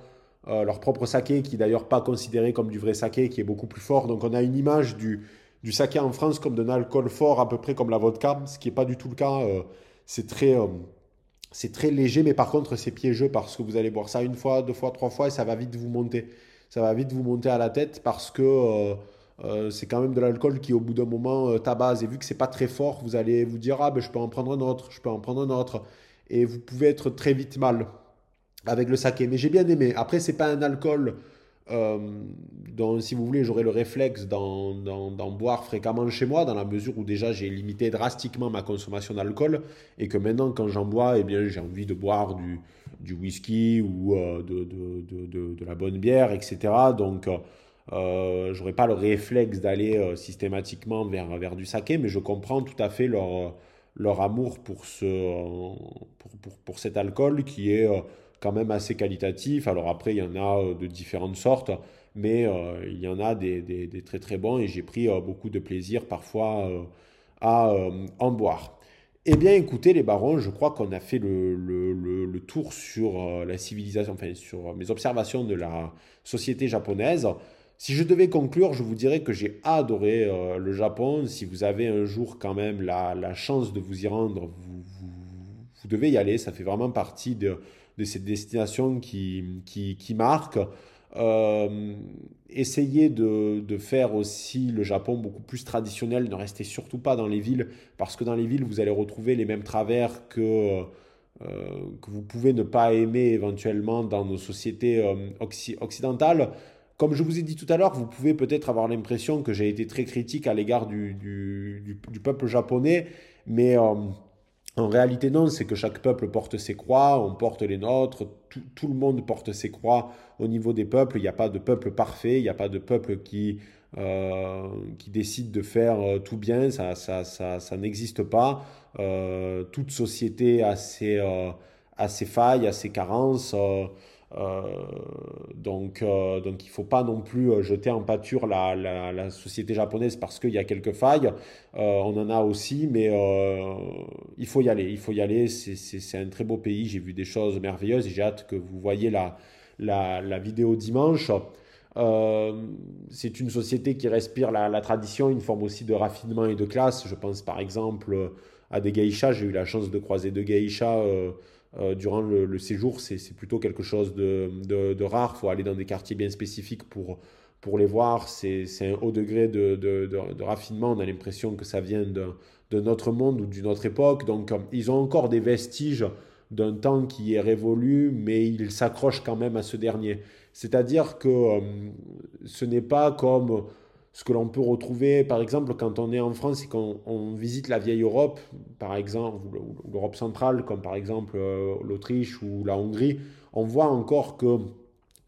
euh, leur propre saké, qui d'ailleurs pas considéré comme du vrai saké, qui est beaucoup plus fort. Donc, on a une image du, du saké en France comme d'un alcool fort, à peu près comme la vodka, ce qui n'est pas du tout le cas. Euh, c'est très. Euh, c'est très léger, mais par contre, c'est piégeux parce que vous allez boire ça une fois, deux fois, trois fois et ça va vite vous monter. Ça va vite vous monter à la tête parce que euh, c'est quand même de l'alcool qui, au bout d'un moment, euh, tabasse. Et vu que c'est pas très fort, vous allez vous dire Ah, ben, je peux en prendre un autre, je peux en prendre un autre. Et vous pouvez être très vite mal avec le saké. Mais j'ai bien aimé. Après, c'est pas un alcool euh, dont, si vous voulez, j'aurais le réflexe d'en boire fréquemment chez moi, dans la mesure où déjà j'ai limité drastiquement ma consommation d'alcool. Et que maintenant, quand j'en bois, eh bien, j'ai envie de boire du, whisky ou de, de, la bonne bière, etc. Donc. Euh, j'aurais pas le réflexe d'aller euh, systématiquement vers, du saké, mais je comprends tout à fait leur, amour pour cet alcool qui est euh, quand même assez qualitatif. Alors après, il y en a de différentes sortes, mais il y en a des, très très bons et j'ai pris beaucoup de plaisir parfois à en boire. Eh bien, écoutez, les barons, je crois qu'on a fait le, tour sur la civilisation, enfin, sur mes observations de la société japonaise. Si je devais conclure, je vous dirais que j'ai adoré euh, le Japon. Si vous avez un jour quand même la, chance de vous y rendre, vous, devez y aller. Ça fait vraiment partie de, de cette destination qui, qui, marque. Euh, essayez de, de, faire aussi le Japon beaucoup plus traditionnel. Ne restez surtout pas dans les villes, parce que dans les villes, vous allez retrouver les mêmes travers que, euh, que vous pouvez ne pas aimer éventuellement dans nos sociétés occidentales. Comme je vous ai dit tout à l'heure, vous pouvez peut-être avoir l'impression que j'ai été très critique à l'égard du, du, peuple japonais, mais euh, en réalité non, c'est que chaque peuple porte ses croix, on porte les nôtres, tout, le monde porte ses croix au niveau des peuples, il n'y a pas de peuple parfait, il n'y a pas de peuple qui, euh, qui décide de faire euh, tout bien, ça, ça, ça, n'existe pas. toute société a ses, a ses failles, a ses carences. Euh, donc, euh, donc il ne faut pas non plus euh, jeter en pâture la, la, société japonaise parce qu'il y a quelques failles. on en a aussi, mais il faut y aller. Il faut y aller. C'est un très beau pays. J'ai vu des choses merveilleuses et j'ai hâte que vous voyez la, la, la vidéo dimanche. c'est une société qui respire la, tradition, une forme aussi de raffinement et de classe. Je pense par exemple à des geishas. J'ai eu la chance de croiser deux geishas durant le, séjour, c'est plutôt quelque chose de, rare. Il faut aller dans des quartiers bien spécifiques pour, pour les voir. C'est un haut degré de, de raffinement. On a l'impression que ça vient de, notre monde ou d'une autre époque. Donc, euh, ils ont encore des vestiges d'un temps qui est révolu, mais ils s'accrochent quand même à ce dernier. C'est-à-dire que euh, ce n'est pas comme ce que l'on peut retrouver, par exemple, quand on est en France et qu'on visite la vieille Europe, par exemple, ou l'Europe centrale, comme par exemple euh, l'Autriche ou la Hongrie, on voit encore que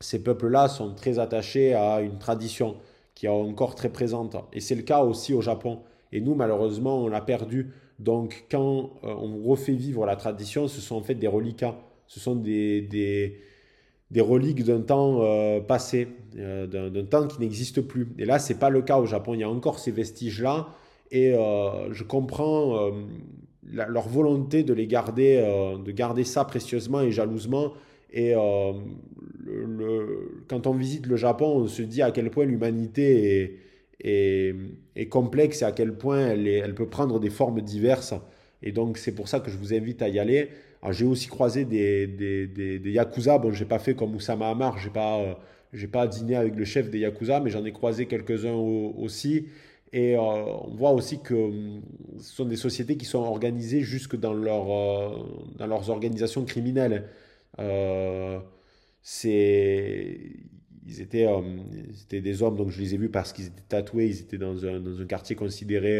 ces peuples-là sont très attachés à une tradition qui est encore très présente. Et c'est le cas aussi au Japon. Et nous, malheureusement, on l'a perdu. Donc, quand euh, on refait vivre la tradition, ce sont en fait des reliquats. Ce sont des, des, des reliques d'un temps euh, passé, euh, d'un temps qui n'existe plus. Et là, ce n'est pas le cas au Japon. Il y a encore ces vestiges-là. Et je comprends leur volonté de les garder, de garder ça précieusement et jalousement. Et quand on visite le Japon, on se dit à quel point l'humanité est, complexe et à quel point elle, peut prendre des formes diverses. Et donc, c'est pour ça que je vous invite à y aller. J'ai aussi croisé des, des, des, Yakuza. Bon, je n'ai pas fait comme Oussama Hamar, je n'ai pas, euh, pas dîné avec le chef des Yakuza, mais j'en ai croisé quelques-uns aussi. Et euh, on voit aussi que hum, ce sont des sociétés qui sont organisées jusque dans, leur, euh, dans leurs organisations criminelles. C'est ils étaient, euh, des hommes, donc je les ai vus parce qu'ils étaient tatoués, ils étaient dans un, dans un quartier considéré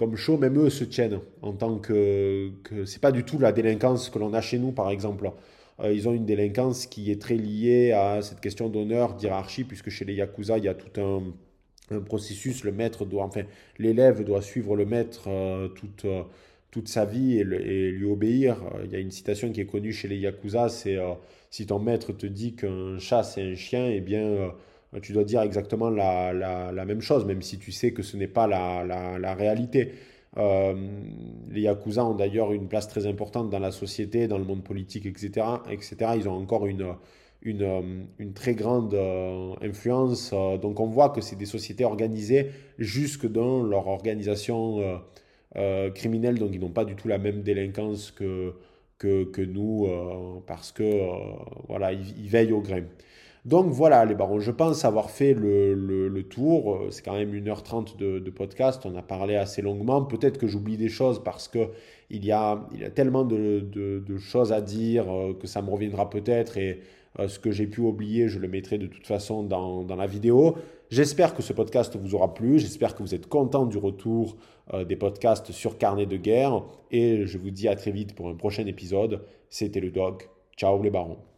comme chaud, même eux se tiennent en tant que, c'est pas du tout la délinquance que l'on a chez nous par exemple. Euh, ils ont une délinquance qui est très liée à cette question d'honneur, d'hierarchie, puisque chez les Yakuza, il y a tout un, processus, le maître doit, enfin, l'élève doit suivre le maître toute, toute sa vie et, et, lui obéir. Il y a une citation qui est connue chez les Yakuza, c'est si ton maître te dit qu'un chat c'est un chien, eh bien euh, tu dois dire exactement la, la, même chose, même si tu sais que ce n'est pas la, la réalité. Euh, les Yakuza ont d'ailleurs une place très importante dans la société, dans le monde politique, etc. etc. Ils ont encore une, une, euh, une très grande influence. donc on voit que c'est des sociétés organisées jusque dans leur organisation criminelle, donc ils n'ont pas du tout la même délinquance que, que, nous, euh, parce que euh, voilà, ils, veillent au grain. Donc voilà les barons, je pense avoir fait le, tour. Euh, c'est quand même 1h30 de, de, podcast, on a parlé assez longuement. Peut-être que j'oublie des choses parce que il y a, il y a tellement de, choses à dire que ça me reviendra peut-être et ce que j'ai pu oublier, je le mettrai de toute façon dans, la vidéo. J'espère que ce podcast vous aura plu, j'espère que vous êtes content du retour euh, des podcasts sur Carnet de guerre et je vous dis à très vite pour un prochain épisode. C'était le Dog. Ciao les barons.